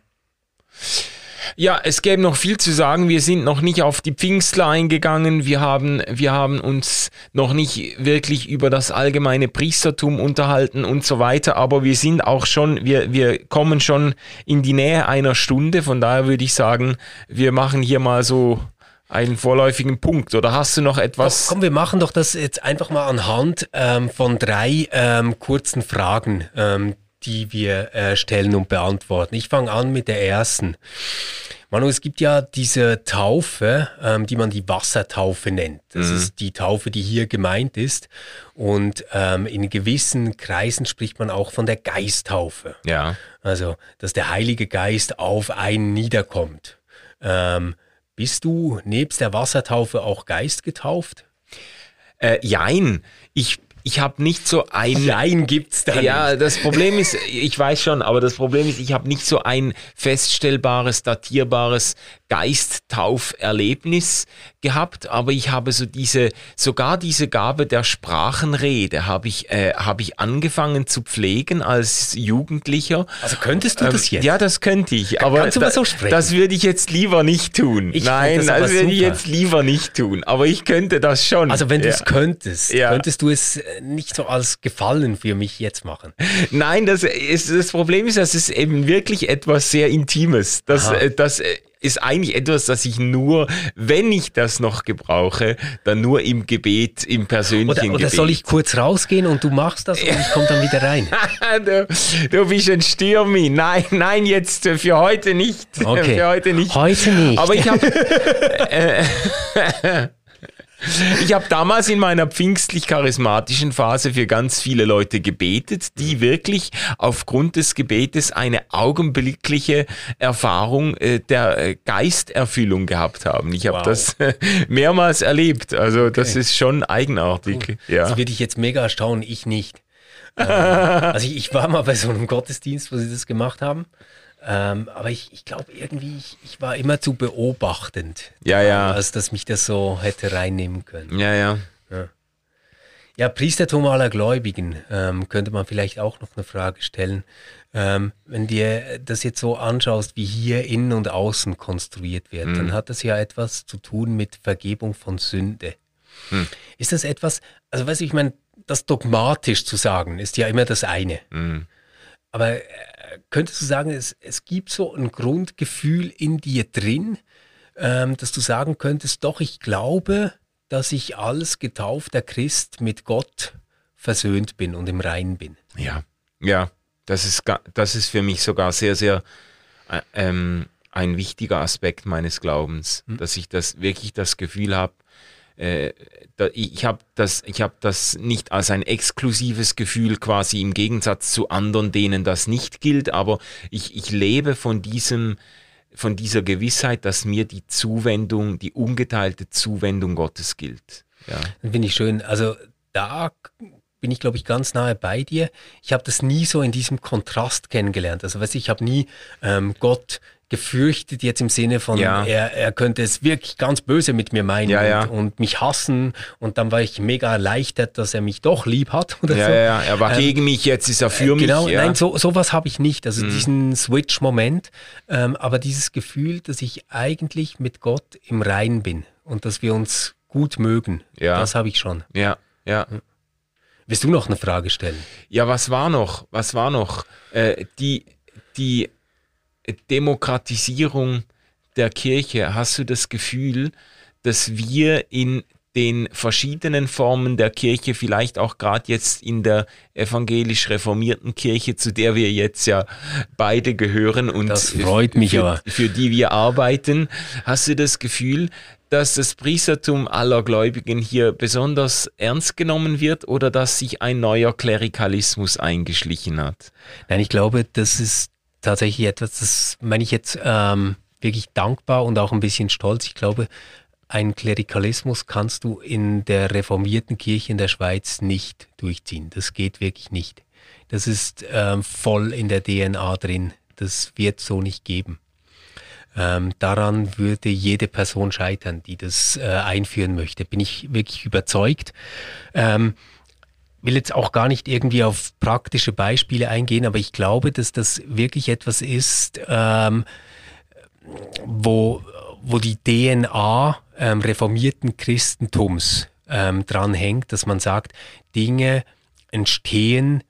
Ja, es gäbe noch viel zu sagen. Wir sind noch nicht auf die Pfingstler eingegangen. Wir haben, wir haben uns noch nicht wirklich über das allgemeine Priestertum unterhalten und so weiter. Aber wir sind auch schon, wir, wir kommen schon in die Nähe einer Stunde. Von daher würde ich sagen, wir machen hier mal so einen vorläufigen Punkt oder hast du noch etwas? Komm, wir machen doch das jetzt einfach mal anhand ähm, von drei ähm, kurzen Fragen, ähm, die wir äh, stellen und beantworten. Ich fange an mit der ersten. Manu, es gibt ja diese Taufe, ähm, die man die Wassertaufe nennt. Das mhm. ist die Taufe, die hier gemeint ist. Und ähm, in gewissen Kreisen spricht man auch von der Geisttaufe. Ja. Also, dass der Heilige Geist auf einen niederkommt. Ähm, bist du nebst der Wassertaufe auch Geist getauft? Äh, jein. Ich, ich habe nicht so ein. Nein, gibt's da Ja, nicht. das Problem ist, ich weiß schon, aber das Problem ist, ich habe nicht so ein feststellbares, datierbares Geisttauferlebnis gehabt, aber ich habe so diese, sogar diese Gabe der Sprachenrede habe ich, äh, habe ich angefangen zu pflegen als Jugendlicher. Also könntest du das Ähm, jetzt? Ja, das könnte ich. Aber kannst du mal so sprechen? das würde ich jetzt lieber nicht tun. Ich Nein, das, das würde ich jetzt lieber nicht tun. Aber ich könnte das schon. Also wenn du es ja. könntest, Ja. könntest du es äh, nicht so als Gefallen für mich jetzt machen. Nein, das, ist, das Problem ist, das ist eben wirklich etwas sehr Intimes. Das, Aha. äh, das äh, ist eigentlich etwas, das ich nur, wenn ich das noch gebrauche, dann nur im Gebet, im persönlichen Oder, oder Gebet. soll ich kurz rausgehen und du machst das und ich komme dann wieder rein? du, du bist ein Stürmi. Nein, nein, jetzt äh, für heute nicht. Okay. Für heute nicht. Heute nicht. Aber ich habe äh, ich habe damals in meiner pfingstlich-charismatischen Phase für ganz viele Leute gebetet, die wirklich aufgrund des Gebetes eine augenblickliche Erfahrung äh, der äh, Geisterfüllung gehabt haben. Ich habe Wow. das äh, mehrmals erlebt. Also das ist schon eigenartig. Ja. Das würde ich jetzt mega erstaunen, ich nicht. ähm, also ich, ich war mal bei so einem Gottesdienst, wo sie das gemacht haben. Ähm, aber ich, ich glaube irgendwie, ich, ich war immer zu beobachtend. Ja, ja. Als dass mich das so hätte reinnehmen können. ja, ja. Ja, Priestertum aller Gläubigen ähm, könnte man vielleicht auch noch eine Frage stellen. Ähm, wenn dir das jetzt so anschaust, wie hier innen und außen konstruiert wird, dann hat das ja etwas zu tun mit Vergebung von Sünde. Ist das etwas, also weißt du, ich meine, das dogmatisch zu sagen, ist ja immer das eine. Mhm. Aber äh, könntest du sagen, es, es gibt so ein Grundgefühl in dir drin, ähm, dass du sagen könntest, doch, ich glaube, dass ich als getaufter Christ mit Gott versöhnt bin und im Reinen bin. Ja, ja, das ist, das ist für mich sogar sehr, sehr äh, ähm, ein wichtiger Aspekt meines Glaubens, dass ich das wirklich das Gefühl habe, äh, ich ich habe das, ich habe das nicht als ein exklusives Gefühl quasi im Gegensatz zu anderen, denen das nicht gilt, aber ich, ich lebe von diesem, von dieser Gewissheit, dass mir die Zuwendung, die ungeteilte Zuwendung Gottes gilt. Ja. Finde ich schön. Also da bin ich, glaube ich, ganz nahe bei dir. Ich habe das nie so in diesem Kontrast kennengelernt. Also weißt du, ich habe nie ähm, Gott gefürchtet jetzt im Sinne von, Ja. er, er könnte es wirklich ganz böse mit mir meinen Ja, ja. Und, und mich hassen und dann war ich mega erleichtert, dass er mich doch lieb hat oder Ja, so. ja, er war Ähm, gegen mich, jetzt ist er für mich. Genau, ja. Mhm. nein, so, sowas habe ich nicht. Also diesen Switch-Moment, ähm, aber dieses Gefühl, dass ich eigentlich mit Gott im Reinen bin und dass wir uns gut mögen, das habe ich schon. ja, ja. Willst du noch eine Frage stellen? Ja, was war noch? Was war noch? Äh, die, die Demokratisierung der Kirche. Hast du das Gefühl, dass wir in den verschiedenen Formen der Kirche, vielleicht auch gerade jetzt in der evangelisch reformierten Kirche, zu der wir jetzt ja beide gehören und Das freut mich für, aber. für die wir arbeiten, hast du das Gefühl, dass das Priestertum aller Gläubigen hier besonders ernst genommen wird oder dass sich ein neuer Klerikalismus eingeschlichen hat? Nein, ich glaube, das ist tatsächlich etwas, das meine ich jetzt ähm, wirklich dankbar und auch ein bisschen stolz. Ich glaube, ein Klerikalismus kannst du in der reformierten Kirche in der Schweiz nicht durchziehen. Das geht wirklich nicht. Das ist ähm, voll in der DNA drin. Das wird so nicht geben. Ähm, daran würde jede Person scheitern, die das äh, einführen möchte. Bin ich wirklich überzeugt. Ähm, will jetzt auch gar nicht irgendwie auf praktische Beispiele eingehen, aber ich glaube, dass das wirklich etwas ist, ähm, wo, wo die DNA ähm, reformierten Christentums ähm, dran hängt, dass man sagt, Dinge entstehen,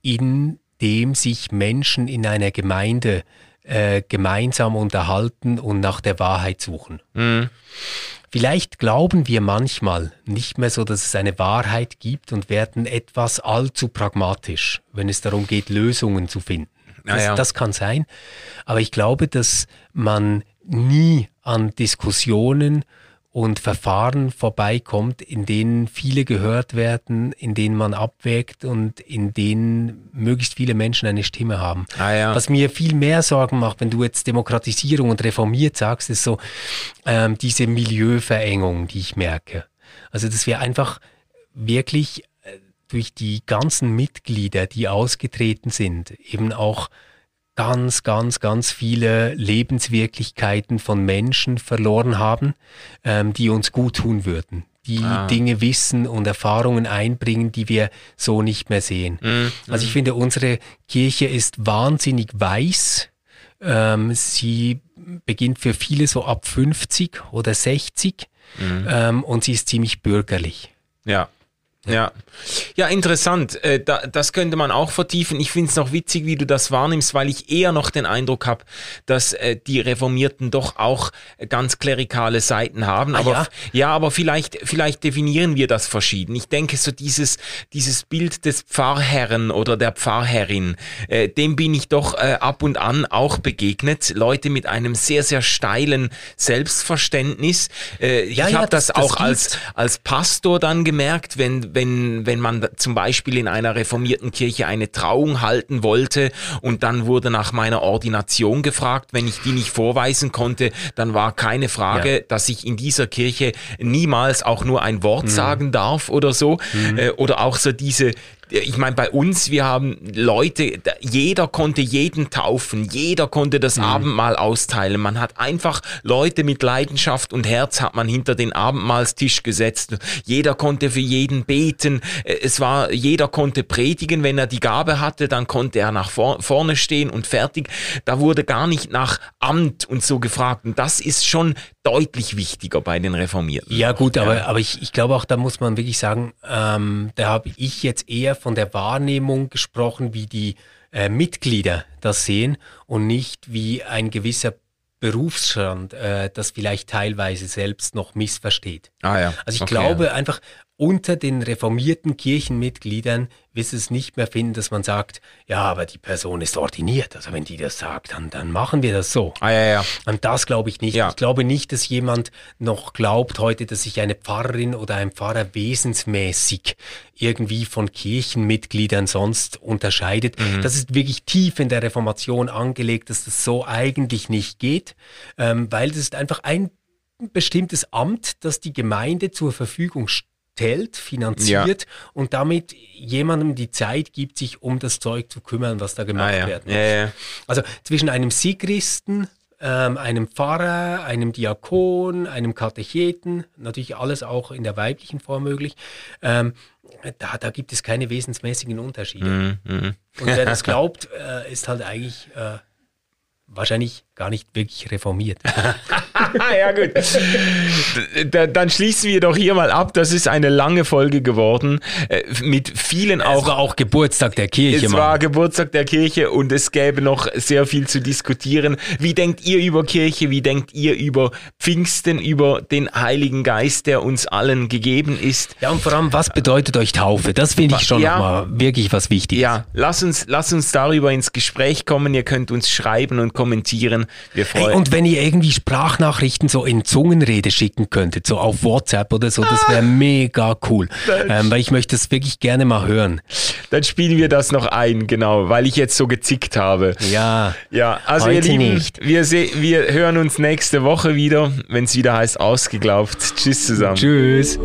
indem sich Menschen in einer Gemeinde äh, gemeinsam unterhalten und nach der Wahrheit suchen. Vielleicht glauben wir manchmal nicht mehr so, dass es eine Wahrheit gibt und werden etwas allzu pragmatisch, wenn es darum geht, Lösungen zu finden. Das, Naja. das kann sein, aber ich glaube, dass man nie an Diskussionen und Verfahren vorbeikommt, in denen viele gehört werden, in denen man abwägt und in denen möglichst viele Menschen eine Stimme haben. Ah, ja. Was mir viel mehr Sorgen macht, wenn du jetzt Demokratisierung und reformiert sagst, ist so ähm, diese Milieuverengung, die ich merke. Also, dass wir einfach wirklich, äh, durch die ganzen Mitglieder, die ausgetreten sind, eben auch ganz, ganz, ganz viele Lebenswirklichkeiten von Menschen verloren haben, ähm, die uns gut tun würden, die ah. Dinge wissen und Erfahrungen einbringen, die wir so nicht mehr sehen. Mhm. Also ich finde, unsere Kirche ist wahnsinnig weiß. Ähm, sie beginnt für viele so ab 50 oder 60 mhm. ähm, und sie ist ziemlich bürgerlich. Ja. Ja, ja, interessant. Äh, das könnte man auch vertiefen. Ich finde es noch witzig, wie du das wahrnimmst, weil ich eher noch den Eindruck habe, dass äh, die Reformierten doch auch ganz klerikale Seiten haben. Ah, aber ja? ja, aber vielleicht, vielleicht definieren wir das verschieden. Ich denke, so dieses, dieses Bild des Pfarrherren oder der Pfarrherrin, äh, dem bin ich doch ab und an auch begegnet. Leute mit einem sehr, sehr steilen Selbstverständnis. ich ja, habe ja, das, das, auch als, als Pastor dann gemerkt, wenn wenn, wenn man zum Beispiel in einer reformierten Kirche eine Trauung halten wollte und dann wurde nach meiner Ordination gefragt, wenn ich die nicht vorweisen konnte, dann war keine Frage, ja. dass ich in dieser Kirche niemals auch nur ein Wort mhm. sagen darf oder so. Mhm. Äh, oder auch so diese, ich meine, bei uns, wir haben Leute, jeder konnte jeden taufen, jeder konnte das mhm. Abendmahl austeilen. Man hat einfach Leute mit Leidenschaft und Herz hat man hinter den Abendmahlstisch gesetzt. Jeder konnte für jeden beten. Es war, jeder konnte predigen, wenn er die Gabe hatte, dann konnte er nach vor, vorne stehen und fertig. Da wurde gar nicht nach Amt und so gefragt. Und das ist schon deutlich wichtiger bei den Reformierten. Ja gut, aber, aber ich, ich glaube auch, da muss man wirklich sagen, ähm, da habe ich jetzt eher von der Wahrnehmung gesprochen, wie die äh, Mitglieder das sehen und nicht wie ein gewisser Berufsstand äh, das vielleicht teilweise selbst noch missversteht. Ah ja. Also ich okay, glaube einfach, unter den reformierten Kirchenmitgliedern wirst es nicht mehr finden, dass man sagt, ja, aber die Person ist ordiniert. Also wenn die das sagt, dann, dann machen wir das so. Ah, ja, ja. Und das glaube ich nicht. Ja. Ich glaube nicht, dass jemand noch glaubt heute, dass sich eine Pfarrerin oder ein Pfarrer wesensmäßig irgendwie von Kirchenmitgliedern sonst unterscheidet. Mhm. Das ist wirklich tief in der Reformation angelegt, dass das so eigentlich nicht geht, ähm, weil das ist einfach ein bestimmtes Amt, das die Gemeinde zur Verfügung stellt stellt, finanziert ja. und damit jemandem die Zeit gibt, sich um das Zeug zu kümmern, was da gemacht ah, ja. werden muss. Ja, also zwischen einem Sigristen, ähm, einem Pfarrer, einem Diakon, einem Katecheten, natürlich alles auch in der weiblichen Form möglich. Ähm, da, da gibt es keine wesensmäßigen Unterschiede. Mm, mm. Und wer das glaubt, äh, ist halt eigentlich äh, wahrscheinlich gar nicht wirklich reformiert. ja gut. dann schließen wir doch hier mal ab. Das ist eine lange Folge geworden äh, mit vielen auch. Es war auch Geburtstag der Kirche. Es Mann. war Geburtstag der Kirche und es gäbe noch sehr viel zu diskutieren. Wie denkt ihr über Kirche? Wie denkt ihr über Pfingsten, über den Heiligen Geist, der uns allen gegeben ist? Ja und vor allem, was bedeutet euch Taufe? Das finde ich schon ja, nochmal wirklich was Wichtiges. Ja, lass uns, lass uns darüber ins Gespräch kommen. Ihr könnt uns schreiben und kommentieren. Wir freuen hey, und wenn ihr irgendwie Sprachnachrichten so in Zungenrede schicken könntet, so auf WhatsApp oder so, das wäre ah. mega cool. Ähm, weil ich möchte es wirklich gerne mal hören. Dann spielen wir das noch ein, genau, weil ich jetzt so gezickt habe. Ja. Ja, also ihr Lieben, nicht. Wir, wir hören uns nächste Woche wieder, wenn es wieder heißt ausgeglaubt. Tschüss zusammen. Tschüss.